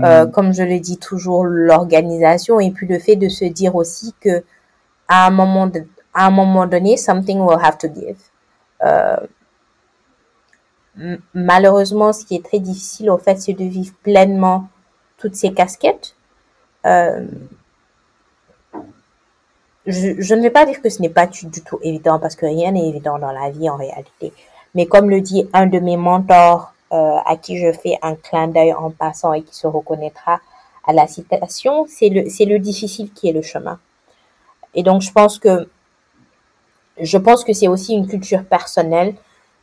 euh, mm. comme je le dis toujours, l'organisation et puis le fait de se dire aussi que à un moment de, à un moment donné, something will have to give. Euh, malheureusement, ce qui est très difficile, au fait, c'est de vivre pleinement toutes ces casquettes. euh, je, ne vais pas dire que ce n'est pas du tout évident parce que rien n'est évident dans la vie en réalité. Mais comme le dit un de mes mentors euh, à qui je fais un clin d'œil en passant et qui se reconnaîtra à la citation, c'est le difficile qui est le chemin. Et donc je pense que je pense que c'est aussi une culture personnelle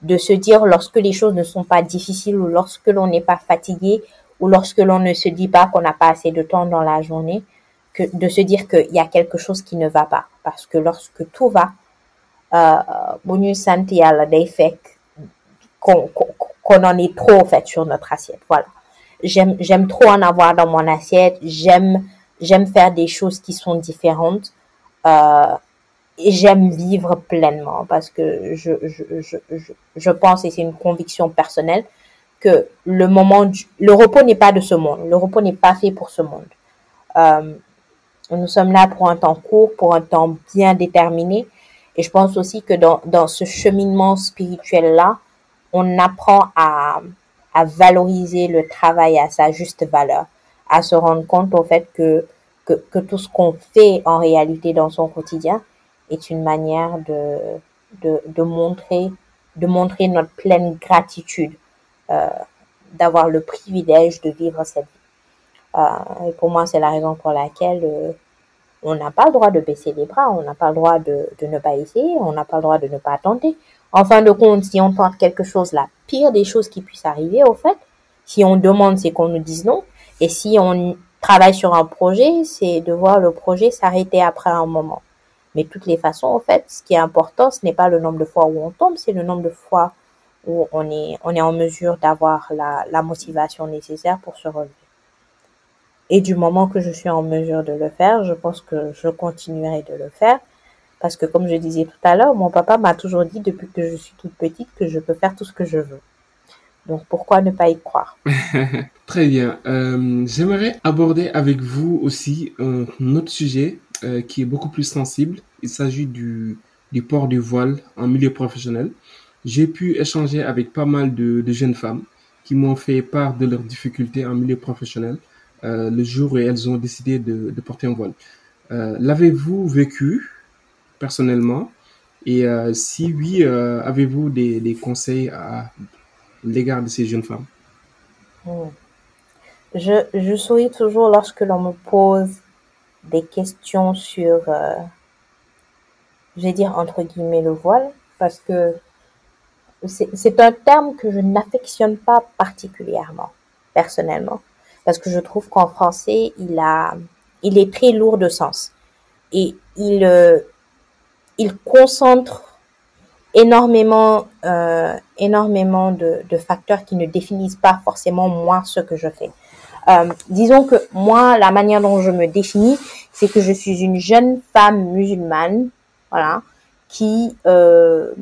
de se dire lorsque les choses ne sont pas difficiles ou lorsque l'on n'est pas fatigué ou lorsque l'on ne se dit pas qu'on n'a pas assez de temps dans la journée, que de se dire qu'il y a quelque chose qui ne va pas. Parce que lorsque tout va, euh, la qu'on qu'on en est trop en fait sur notre assiette. Voilà. J'aime j'aime trop en avoir dans mon assiette. J'aime j'aime faire des choses qui sont différentes. Euh, j'aime vivre pleinement parce que je, je, je, je, je pense, et c'est une conviction personnelle, que le moment du, le repos n'est pas de ce monde. Le repos n'est pas fait pour ce monde. Euh, nous sommes là pour un temps court, pour un temps bien déterminé. Et je pense aussi que dans, dans ce cheminement spirituel-là, on apprend à, à valoriser le travail à sa juste valeur, à se rendre compte au fait que, que, que tout ce qu'on fait en réalité dans son quotidien est une manière de, de, de montrer, de montrer notre pleine gratitude euh, d'avoir le privilège de vivre cette vie. Euh, et pour moi, c'est la raison pour laquelle euh, on n'a pas le droit de baisser les bras, on n'a pas le droit de, de ne pas essayer, on n'a pas le droit de ne pas tenter. En fin de compte, si on tente quelque chose, la pire des choses qui puissent arriver, au fait, si on demande, c'est qu'on nous dise non. Et si on travaille sur un projet, c'est de voir le projet s'arrêter après un moment. Mais toutes les façons, en fait, ce qui est important, ce n'est pas le nombre de fois où on tombe, c'est le nombre de fois où on est, en mesure d'avoir la, la motivation nécessaire pour se relever. Et du moment que je suis en mesure de le faire, je pense que je continuerai de le faire. Parce que comme je disais tout à l'heure, mon papa m'a toujours dit depuis que je suis toute petite que je peux faire tout ce que je veux. Donc pourquoi ne pas y croire? [LAUGHS] Très bien. Euh, J'aimerais aborder avec vous aussi un autre sujet euh, qui est beaucoup plus sensible. Il s'agit du, port du voile en milieu professionnel. J'ai pu échanger avec pas mal de, jeunes femmes qui m'ont fait part de leurs difficultés en milieu professionnel euh, le jour où elles ont décidé de, porter un voile. Euh, L'avez-vous vécu personnellement? Et si oui, avez-vous des, conseils à l'égard de ces jeunes femmes? Hmm. je souris toujours lorsque l'on me pose des questions sur, euh, je vais dire entre guillemets, le voile, parce que c'est un terme que je n'affectionne pas particulièrement, personnellement, parce que je trouve qu'en français, il a, il est très lourd de sens et il, euh, il concentre énormément, euh, énormément de, de facteurs qui ne définissent pas forcément moi ce que je fais. Euh, disons que moi, la manière dont je me définis, c'est que je suis une jeune femme musulmane, voilà, qui euh,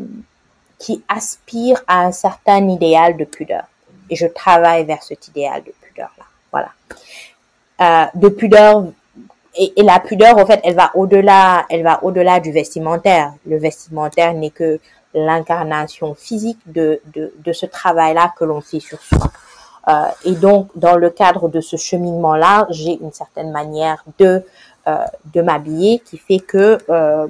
qui aspire à un certain idéal de pudeur. Et je travaille vers cet idéal de pudeur là, voilà. Euh, de pudeur et, et, la pudeur, en fait, elle va au-delà, elle va au-delà du vestimentaire. Le vestimentaire n'est que l'incarnation physique de, de, de ce travail-là que l'on fait sur soi. Euh, et donc, dans le cadre de ce cheminement-là, j'ai une certaine manière de euh, de m'habiller qui fait que euh,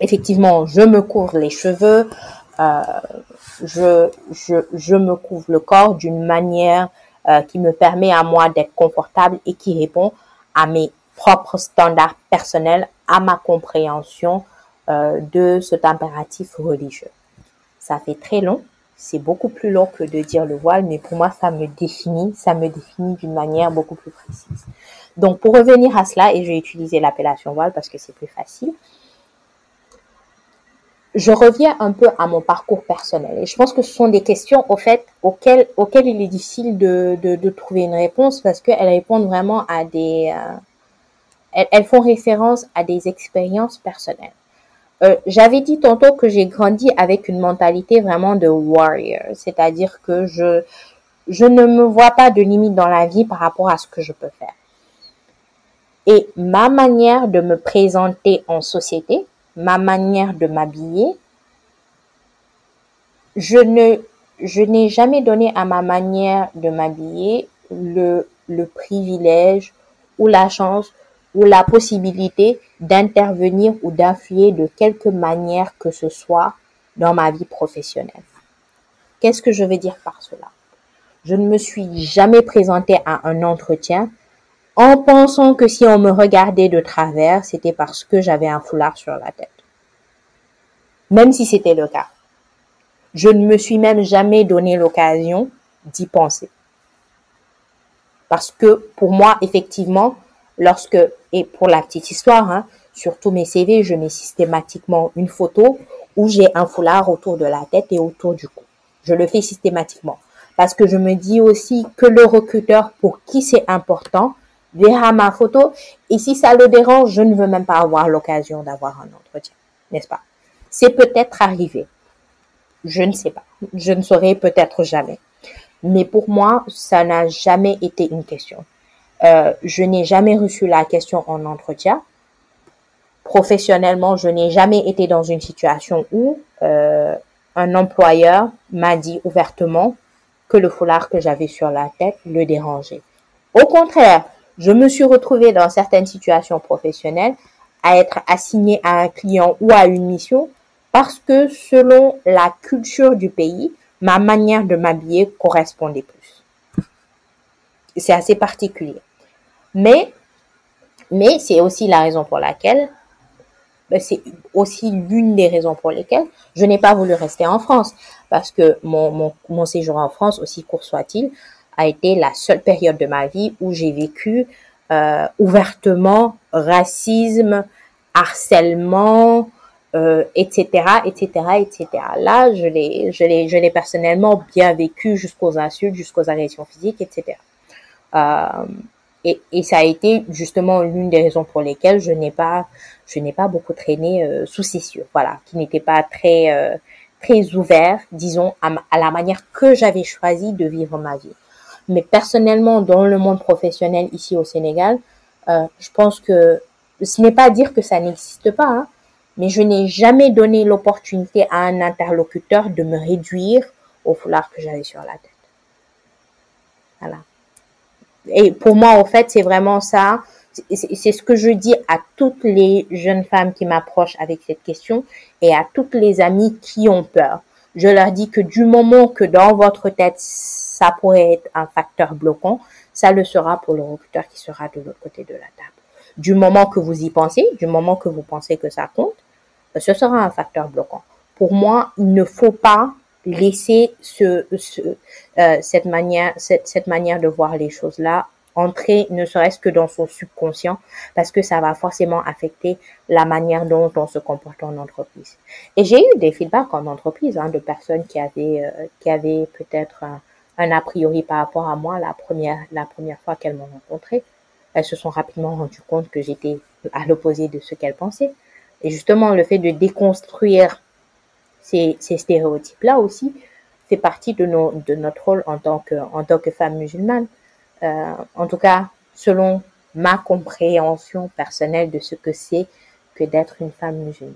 effectivement, je me couvre les cheveux, je, je, je me couvre le corps d'une manière qui me permet à moi d'être confortable et qui répond à mes propres standards personnels, à ma compréhension de cet impératif religieux. Ça fait très long, c'est beaucoup plus long que de dire le voile, mais pour moi, ça me définit, ça me définit d'une manière beaucoup plus précise. Donc, pour revenir à cela, et je vais utiliser l'appellation voile parce que c'est plus facile, je reviens un peu à mon parcours personnel. Et je pense que ce sont des questions, au fait, auxquelles, il est difficile de, trouver une réponse parce qu'elles répondent vraiment à des... Euh, elles, font référence à des expériences personnelles. Euh, J'avais dit tantôt que j'ai grandi avec une mentalité vraiment de warrior, c'est-à-dire que je, je ne me vois pas de limite dans la vie par rapport à ce que je peux faire. Et ma manière de me présenter en société, ma manière de m'habiller, je ne, je n'ai jamais donné à ma manière de m'habiller le, le privilège ou la chance ou la possibilité d'intervenir ou d'influer de quelque manière que ce soit dans ma vie professionnelle. Qu'est-ce que je veux dire par cela? Je ne me suis jamais présentée à un entretien en pensant que si on me regardait de travers, c'était parce que j'avais un foulard sur la tête. Même si c'était le cas. Je ne me suis même jamais donné l'occasion d'y penser. Parce que pour moi, effectivement, lorsque, et pour la petite histoire, hein, sur tous mes CV, je mets systématiquement une photo où j'ai un foulard autour de la tête et autour du cou. Je le fais systématiquement. Parce que je me dis aussi que le recruteur pour qui c'est important verra ma photo et si ça le dérange, je ne veux même pas avoir l'occasion d'avoir un entretien, n'est-ce pas? C'est peut-être arrivé. Je ne sais pas. Je ne saurai peut-être jamais. Mais pour moi, ça n'a jamais été une question. Euh, je n'ai jamais reçu la question en entretien. Professionnellement, je n'ai jamais été dans une situation où euh, un employeur m'a dit ouvertement que le foulard que j'avais sur la tête le dérangeait. Au contraire, je me suis retrouvée dans certaines situations professionnelles à être assignée à un client ou à une mission parce que selon la culture du pays, ma manière de m'habiller correspondait plus. C'est assez particulier. Mais, mais c'est aussi la raison pour laquelle, ben, c'est aussi l'une des raisons pour lesquelles je n'ai pas voulu rester en France. Parce que mon, mon, mon séjour en France, aussi court soit-il, a été la seule période de ma vie où j'ai vécu euh, ouvertement racisme, harcèlement, euh, etc., etc., etc. Là, je l'ai, je l'ai, je l'ai personnellement bien vécu jusqu'aux insultes, jusqu'aux agressions physiques, etc. Euh, et, et, ça a été justement l'une des raisons pour lesquelles je n'ai pas, je n'ai pas beaucoup traîné euh, sous ces cieux, voilà, qui n'était pas très, euh, très ouvert, disons, à, à la manière que j'avais choisi de vivre ma vie. Mais personnellement, dans le monde professionnel ici au Sénégal, euh, je pense que ce n'est pas dire que ça n'existe pas, hein, mais je n'ai jamais donné l'opportunité à un interlocuteur de me réduire au foulard que j'avais sur la tête. Voilà. Et pour moi, au fait, c'est vraiment ça. C'est ce que je dis à toutes les jeunes femmes qui m'approchent avec cette question et à toutes les amies qui ont peur. Je leur dis que du moment que dans votre tête, ça pourrait être un facteur bloquant, ça le sera pour le recruteur qui sera de l'autre côté de la table. Du moment que vous y pensez, du moment que vous pensez que ça compte, ce sera un facteur bloquant. Pour moi, il ne faut pas laisser ce, ce euh, cette manière cette, cette manière de voir les choses là entrer ne serait-ce que dans son subconscient parce que ça va forcément affecter la manière dont on se comporte en entreprise. Et j'ai eu des feedbacks en entreprise hein, de personnes qui avaient euh, qui avaient peut-être un, un, a priori par rapport à moi la première la première fois qu'elles m'ont rencontré. Elles se sont rapidement rendues compte que j'étais à l'opposé de ce qu'elles pensaient. Et justement, le fait de déconstruire ces, stéréotypes-là aussi fait partie de, notre rôle en tant que, tant que femme musulmane. Euh, en tout cas, selon ma compréhension personnelle de ce que c'est que d'être une femme musulmane.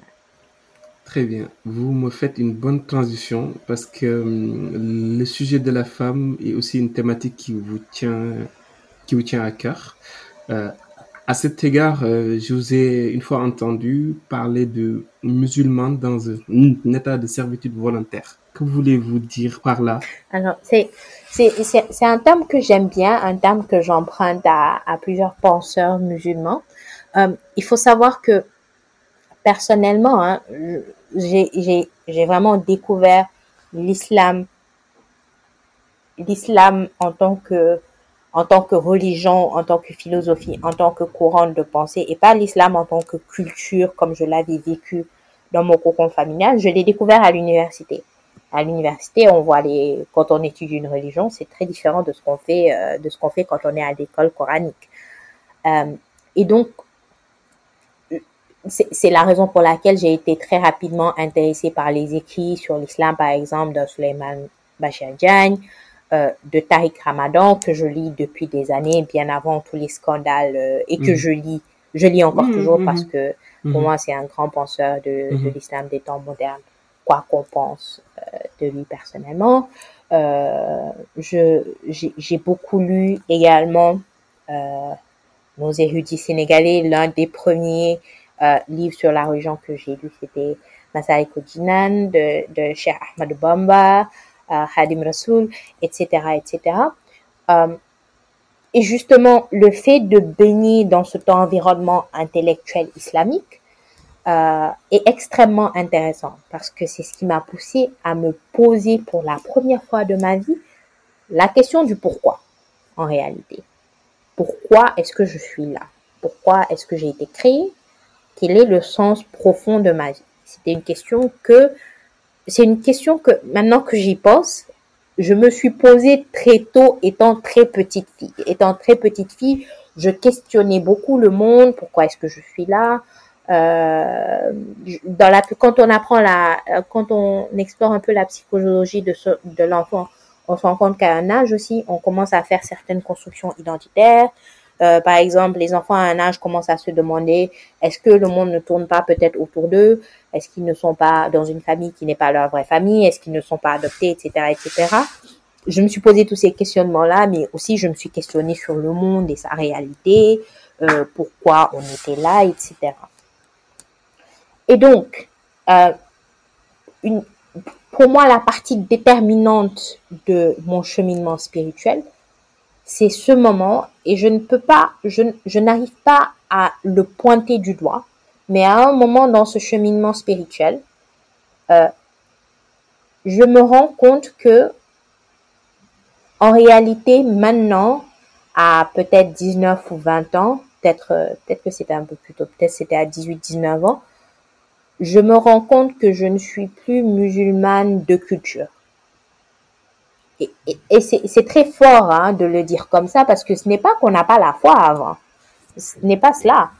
Très bien. Vous me faites une bonne transition parce que euh, le sujet de la femme est aussi une thématique qui vous tient, qui vous tient à cœur. Euh, à cet égard, euh, je vous ai une fois entendu parler de musulmans dans un, état de servitude volontaire. Que voulez-vous dire par là? C'est un terme que j'aime bien, un terme que j'emprunte à, à plusieurs penseurs musulmans. Euh, il faut savoir que personnellement, hein, j'ai vraiment découvert l'islam, l'islam en tant que en tant que religion, en tant que philosophie, en tant que courant de pensée, et pas l'islam en tant que culture comme je l'avais vécu dans mon cocon familial. Je l'ai découvert à l'université à l'université, on voit les, quand on étudie une religion, c'est très différent de ce qu'on fait, euh, de ce qu'on fait quand on est à l'école coranique. Euh, et donc, c'est la raison pour laquelle j'ai été très rapidement intéressée par les écrits sur l'islam, par exemple, de Suleiman Bachir euh, de Tariq Ramadan, que je lis depuis des années, bien avant tous les scandales, euh, et que mmh. je lis, je lis encore mmh, toujours mmh, parce que pour moi, c'est un grand penseur de, de l'islam des temps modernes quoi qu'on pense euh, de lui personnellement. Euh, je j'ai beaucoup lu également euh, nos érudits sénégalais. L'un des premiers euh, livres sur la religion que j'ai lu, c'était Masariko Jinan de, de Cheikh Ahmad Bamba, Hadim Rasoul, etc., etc. Euh, et justement, le fait de baigner dans cet environnement intellectuel islamique euh, est extrêmement intéressant parce que c'est ce qui m'a poussé à me poser pour la première fois de ma vie la question du pourquoi en réalité. Pourquoi est-ce que je suis là? Pourquoi est-ce que j'ai été créé Quel est le sens profond de ma vie? C'était une question que c'est une question que maintenant que j'y pense, je me suis posée très tôt étant très petite fille. Étant très petite fille, je questionnais beaucoup le monde, pourquoi est-ce que je suis là euh, dans la, quand on apprend la, quand on explore un peu la psychologie de, de l'enfant, on se rend compte qu'à un âge aussi, on commence à faire certaines constructions identitaires. Euh, par exemple, les enfants à un âge commencent à se demander est-ce que le monde ne tourne pas peut-être autour d'eux? Est-ce qu'ils ne sont pas dans une famille qui n'est pas leur vraie famille? Est-ce qu'ils ne sont pas adoptés, etc., etc. Je me suis posé tous ces questionnements-là, mais aussi je me suis questionnée sur le monde et sa réalité, euh, pourquoi on était là, etc. Et donc, euh, pour moi, la partie déterminante de mon cheminement spirituel, c'est ce moment, et je ne peux pas, je, n'arrive pas à le pointer du doigt, mais à un moment dans ce cheminement spirituel, euh, je me rends compte que, en réalité, maintenant, à peut-être 19 ou 20 ans, peut-être, euh, peut-être que c'était un peu plus tôt, peut-être c'était à 18, 19 ans, je me rends compte que je ne suis plus musulmane de culture. Et, c'est très fort hein, de le dire comme ça parce que ce n'est pas qu'on n'a pas la foi avant. Ce n'est pas cela.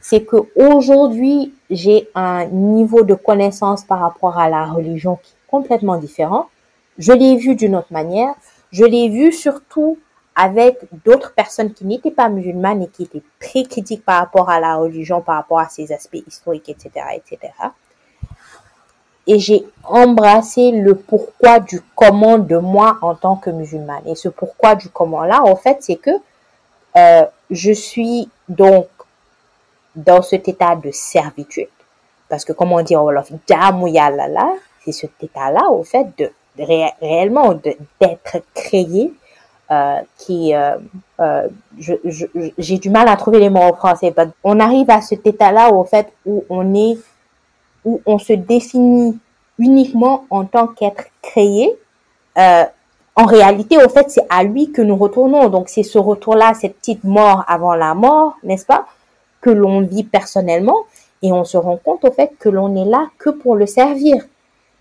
C'est que aujourd'hui j'ai un niveau de connaissance par rapport à la religion qui est complètement différent. Je l'ai vu d'une autre manière. Je l'ai vu surtout avec d'autres personnes qui n'étaient pas musulmanes et qui étaient très critiques par rapport à la religion, par rapport à ses aspects historiques, etc., etc. Et j'ai embrassé le pourquoi du comment de moi en tant que musulmane. Et ce pourquoi du comment là, en fait, c'est que euh, je suis donc dans cet état de servitude. Parce que, comme on dit en Wolof, c'est cet état-là, au fait, de, réellement d'être créé euh, qui, euh, euh, j'ai du mal à trouver les mots en français. On arrive à cet état-là au fait où on est, où on se définit uniquement en tant qu'être créé. en réalité, au fait, c'est à lui que nous retournons. Donc, c'est ce retour-là, cette petite mort avant la mort, n'est-ce pas, que l'on vit personnellement. Et on se rend compte, au fait, que l'on est là que pour le servir.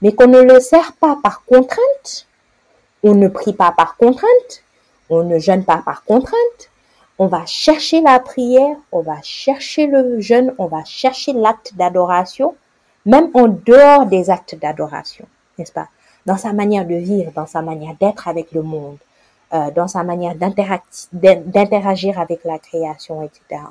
Mais qu'on ne le sert pas par contrainte. On ne prie pas par contrainte on ne jeûne pas par contrainte. On va chercher la prière, on va chercher le jeûne, on va chercher l'acte d'adoration, même en dehors des actes d'adoration, n'est-ce pas? Dans sa manière de vivre, dans sa manière d'être avec le monde, euh, dans sa manière d'interagir avec la création, etc.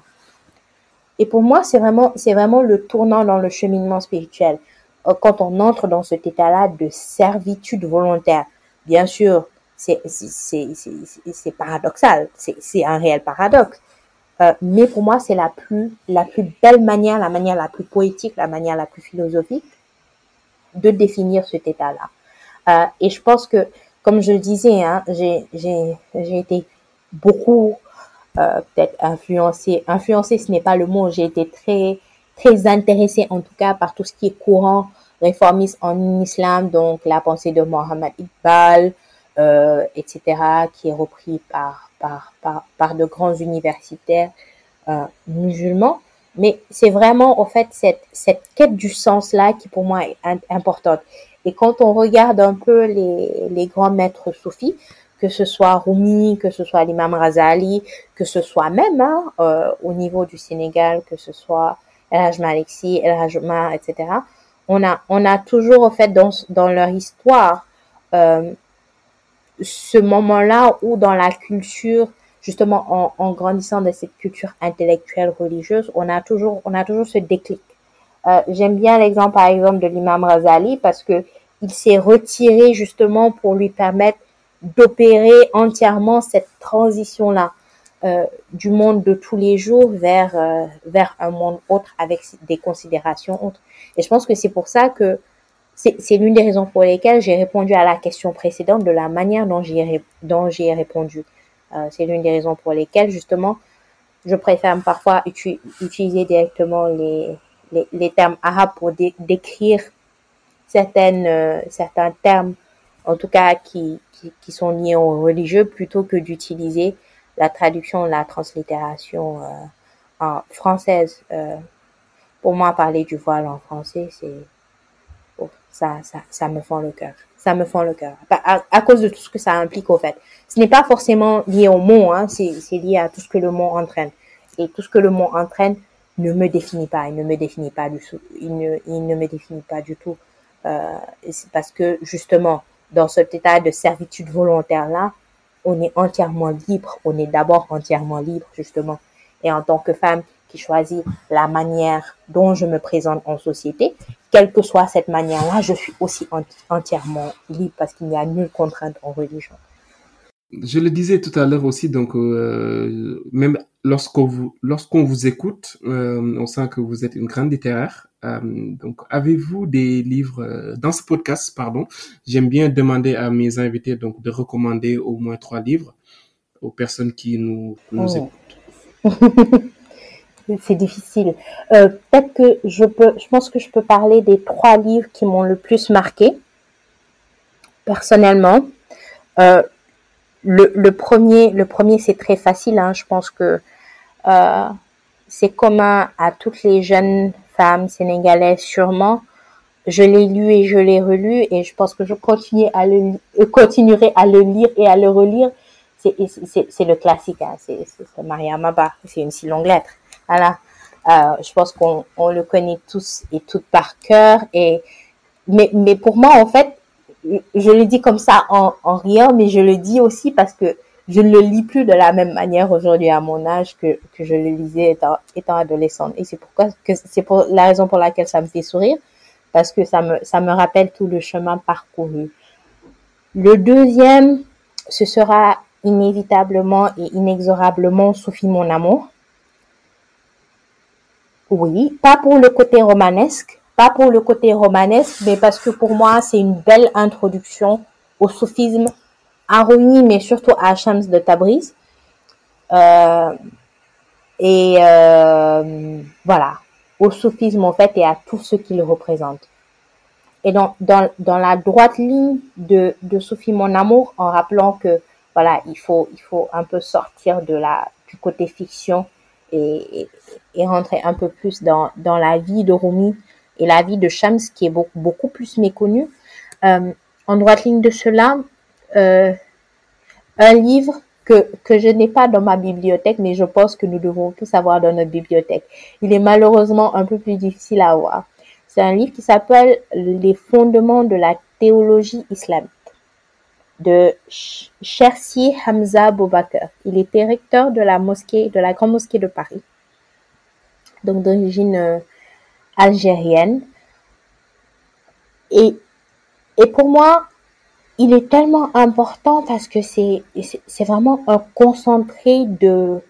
Et pour moi, c'est vraiment, c'est vraiment le tournant dans le cheminement spirituel. Euh, quand on entre dans cet état-là de servitude volontaire, bien sûr, c'est paradoxal, c'est un réel paradoxe. Euh, mais pour moi, c'est la plus, la plus belle manière, la manière la plus poétique, la manière la plus philosophique de définir cet état-là. Euh, et je pense que, comme je le disais, hein, j'ai été beaucoup euh, peut-être influencée. Influencée, ce n'est pas le mot. J'ai été très, très intéressée, en tout cas, par tout ce qui est courant réformiste en islam, donc la pensée de Mohammed Iqbal, euh, etc., qui est repris par, par, par, par de grands universitaires euh, musulmans. Mais c'est vraiment, en fait, cette, cette quête du sens-là qui, pour moi, est importante. Et quand on regarde un peu les, les grands maîtres soufis, que ce soit Rumi, que ce soit l'imam Razali, que ce soit même hein, euh, au niveau du Sénégal, que ce soit El Hajj Maliksi, El Hajma, etc. On a, on a toujours, en fait, dans, dans leur histoire, euh, ce moment-là où dans la culture, justement en, en, grandissant de cette culture intellectuelle religieuse, on a toujours, on a toujours ce déclic. Euh, J'aime bien l'exemple par exemple de l'imam Razali parce que il s'est retiré justement pour lui permettre d'opérer entièrement cette transition-là. du monde de tous les jours vers vers un monde autre avec des considérations autres. Et je pense que c'est pour ça que c'est l'une des raisons pour lesquelles j'ai répondu à la question précédente de la manière dont j'y ai, ai répondu. Euh, c'est l'une des raisons pour lesquelles, justement, je préfère parfois utiliser directement les, les, les, termes arabes pour décrire certaines, euh, certains termes, en tout cas qui, qui, qui, sont liés aux religieux, plutôt que d'utiliser la traduction, la translittération euh, en française. Euh, pour moi, parler du voile en français, c'est ça, ça, me fend le cœur. Ça me fend le cœur. À, à, cause de tout ce que ça implique, au fait. Ce n'est pas forcément lié au mot, hein, c'est lié à tout ce que le mot entraîne. Et tout ce que le mot entraîne ne me définit pas. Il ne me définit pas du tout. Il ne, il ne me définit pas du tout. Euh, parce que, justement, dans cet état de servitude volontaire-là, on est entièrement libre. On est d'abord entièrement libre, justement. Et en tant que femme, qui choisit la manière dont je me présente en société. Quelle que soit cette manière-là, je suis aussi entièrement libre parce qu'il n'y a nulle contrainte en religion. Je le disais tout à l'heure aussi, donc euh, même lorsqu'on vous lorsqu'on vous écoute, euh, on sent que vous êtes une grande littéraire. Euh, donc, avez-vous des livres dans ce podcast Pardon, j'aime bien demander à mes invités donc de recommander au moins trois livres aux personnes qui nous, nous oh. écoutent. [LAUGHS] c'est difficile. Euh, Peut-être que je peux, je pense que je peux parler des trois livres qui m'ont le plus marqué personnellement. Euh, le, le, premier, le premier c'est très facile. Hein, je pense que euh, c'est commun à toutes les jeunes femmes sénégalaises sûrement. Je l'ai lu et je l'ai relu et je pense que je à le, continuerai à le lire et à le relire. C'est le classique, hein, c'est Maria Maba, c'est une si longue lettre. Voilà. Euh, je pense qu'on on le connaît tous et toutes par cœur. Et mais, mais pour moi, en fait, je le dis comme ça en, en riant, mais je le dis aussi parce que je ne le lis plus de la même manière aujourd'hui à mon âge que, que je le lisais étant, étant adolescente. Et c'est pourquoi que c'est pour la raison pour laquelle ça me fait sourire, parce que ça me, ça me rappelle tout le chemin parcouru. Le deuxième, ce sera inévitablement et inexorablement Sophie mon amour. Oui, pas pour le côté romanesque, pas pour le côté romanesque, mais parce que pour moi, c'est une belle introduction au soufisme à Rumi, mais surtout à Shams de Tabriz. Euh, et euh, voilà, au soufisme en fait et à tout ce qu'il représente. Et dans, dans, dans la droite ligne de, de Sophie Mon Amour, en rappelant que voilà, il faut, il faut un peu sortir de la, du côté fiction et, et, rentrer un peu plus dans, dans la vie de Rumi et la vie de Shams qui est beaucoup, beaucoup plus méconnue. Euh, en droite ligne de cela, euh, un livre que, que je n'ai pas dans ma bibliothèque, mais je pense que nous devons tous avoir dans notre bibliothèque. Il est malheureusement un peu plus difficile à avoir. C'est un livre qui s'appelle Les fondements de la théologie islamique de Chersi Hamza Boubaker. Il était recteur de la mosquée, de la grande mosquée de Paris, donc d'origine euh, algérienne. Et, et pour moi, il est tellement important parce que c'est, c'est vraiment un concentré de,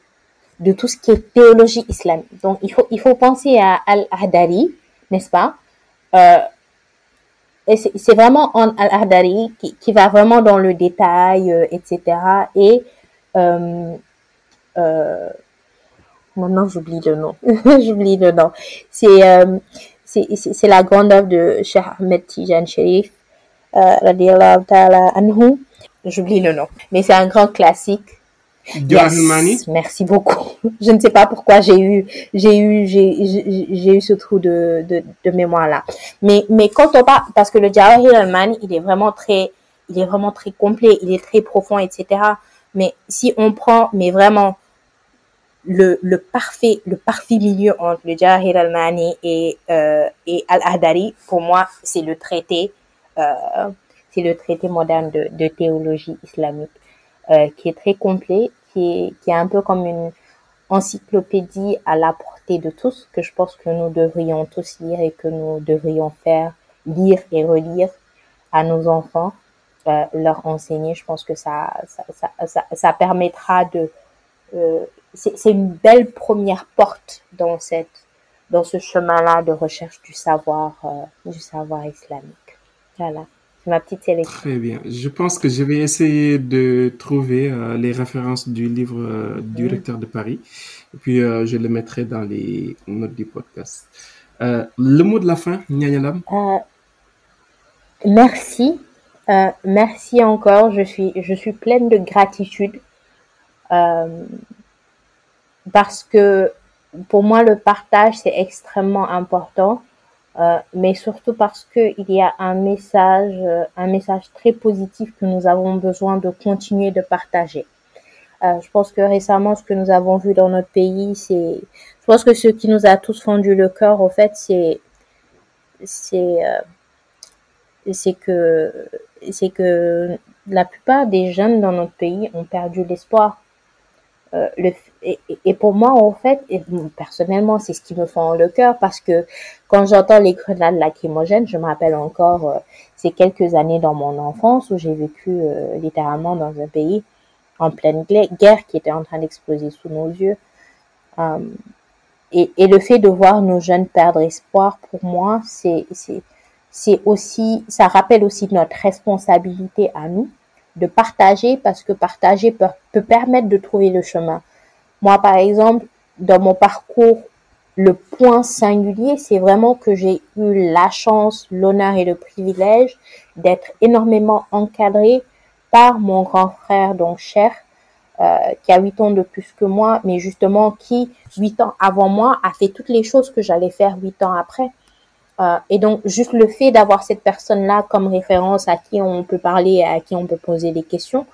de tout ce qui est théologie islamique. Donc, il faut, il faut penser à Al-Hadari, n'est-ce pas? Euh, c'est vraiment en Al-Ardari qui, qui, va vraiment dans le détail, euh, etc. Et euh, euh, maintenant j'oublie le nom, [LAUGHS] j'oublie le nom. C'est euh, c'est la grande œuvre de Cheikh Ahmed Tijan Sharif, euh, anhu. J'oublie le nom, mais c'est un grand classique Yes, merci beaucoup. [LAUGHS] Je ne sais pas pourquoi j'ai eu, j'ai eu, j'ai eu ce trou de, de, de, mémoire là. Mais, mais quand on parle, parce que le Jawahir al il est vraiment très, il est vraiment très complet, il est très profond, etc. Mais si on prend, mais vraiment, le, le parfait, le parfait milieu entre le Jawahir al-Mani et, euh, et Al-Adari, pour moi, c'est le traité, euh, c'est le traité moderne de, de théologie islamique. Euh, qui est très complet, qui est, qui est un peu comme une encyclopédie à la portée de tous, que je pense que nous devrions tous lire et que nous devrions faire lire et relire à nos enfants, euh, leur enseigner. Je pense que ça, ça, ça, ça, ça permettra de, c'est une belle première porte dans cette dans ce chemin-là de recherche du savoir du savoir islamique. Voilà ma petite sélection. Très bien. Je pense que je vais essayer de trouver les références du livre du recteur de Paris. Et puis, je le mettrai dans les notes du podcast. le mot de la fin, Nyanyalam Merci. Euh, merci encore. Je suis, je suis pleine de gratitude euh, parce que pour moi le partage c'est extrêmement important, euh, mais surtout parce que il y a un message, un message très positif que nous avons besoin de continuer de partager. je pense que récemment ce que nous avons vu dans notre pays, c'est, je pense que ce qui nous a tous fendu le cœur, au fait, c'est, c'est c'est que c'est que la plupart des jeunes dans notre pays ont perdu l'espoir. Euh, le, et, pour moi, en fait, personnellement, c'est ce qui me fend le cœur parce que quand j'entends les grenades lacrymogènes, je me rappelle encore euh, ces quelques années dans mon enfance où j'ai vécu euh, littéralement dans un pays en pleine guerre qui était en train d'exploser sous nos yeux. Euh, et, le fait de voir nos jeunes perdre espoir, pour moi, c'est aussi, ça rappelle aussi notre responsabilité à nous de partager parce que partager peut permettre de trouver le chemin. Moi, par exemple, dans mon parcours, le point singulier, c'est vraiment que j'ai eu la chance, l'honneur et le privilège d'être énormément encadré par mon grand frère, donc cher, euh, qui a huit ans de plus que moi, mais justement qui, huit ans avant moi, a fait toutes les choses que j'allais faire huit ans après. Euh, et donc, juste le fait d'avoir cette personne-là comme référence à qui on peut parler, à qui on peut poser des questions,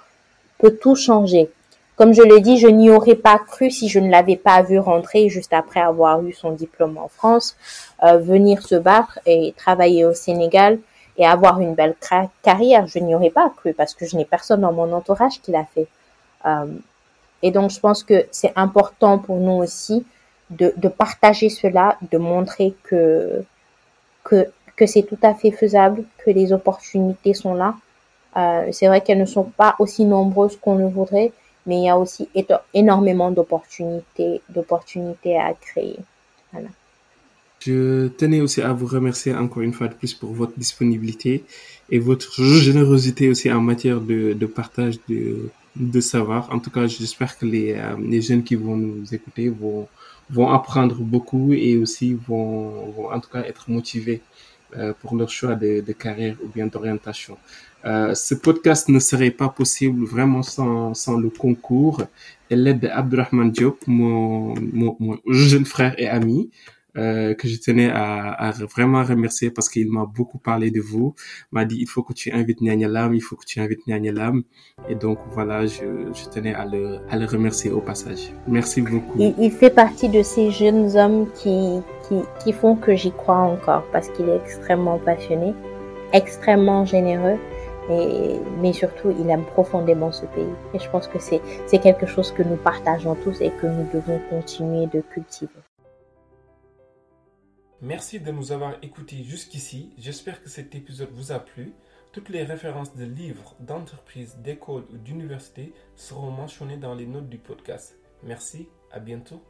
peut tout changer. Comme je l'ai dit, je n'y aurais pas cru si je ne l'avais pas vu rentrer juste après avoir eu son diplôme en France, euh, venir se battre et travailler au Sénégal et avoir une belle carrière. Je n'y aurais pas cru parce que je n'ai personne dans mon entourage qui l'a fait. Euh, et donc, je pense que c'est important pour nous aussi de, de partager cela, de montrer que que, que c'est tout à fait faisable, que les opportunités sont là. Euh, c'est vrai qu'elles ne sont pas aussi nombreuses qu'on le voudrait, mais il y a aussi énormément d'opportunités, à créer. Je tenais aussi à vous remercier encore une fois de plus pour votre disponibilité et votre générosité aussi en matière de, partage de, de savoir. En tout cas, j'espère que les, euh, jeunes qui vont nous écouter vont, apprendre beaucoup et aussi vont, en tout cas être motivés euh, pour leur choix de carrière ou bien d'orientation. Euh, ce podcast ne serait pas possible vraiment sans, sans le concours et l'aide d'Abdurrahman Diop, mon, mon, mon jeune frère et ami, euh, que je tenais à, à, vraiment remercier parce qu'il m'a beaucoup parlé de vous. M'a dit il faut que tu invites Lam, il faut que tu invites Lam. Et donc voilà, je, je tenais à le, à le remercier au passage. Merci beaucoup. Il, il fait partie de ces jeunes hommes qui, qui, qui font que j'y crois encore parce qu'il est extrêmement passionné, extrêmement généreux. Mais surtout, il aime profondément ce pays. Et je pense que c'est quelque chose que nous partageons tous et que nous devons continuer de cultiver. Merci de nous avoir écoutés jusqu'ici. J'espère que cet épisode vous a plu. Toutes les références de livres, d'entreprises, d'écoles ou d'universités seront mentionnées dans les notes du podcast. Merci, à bientôt.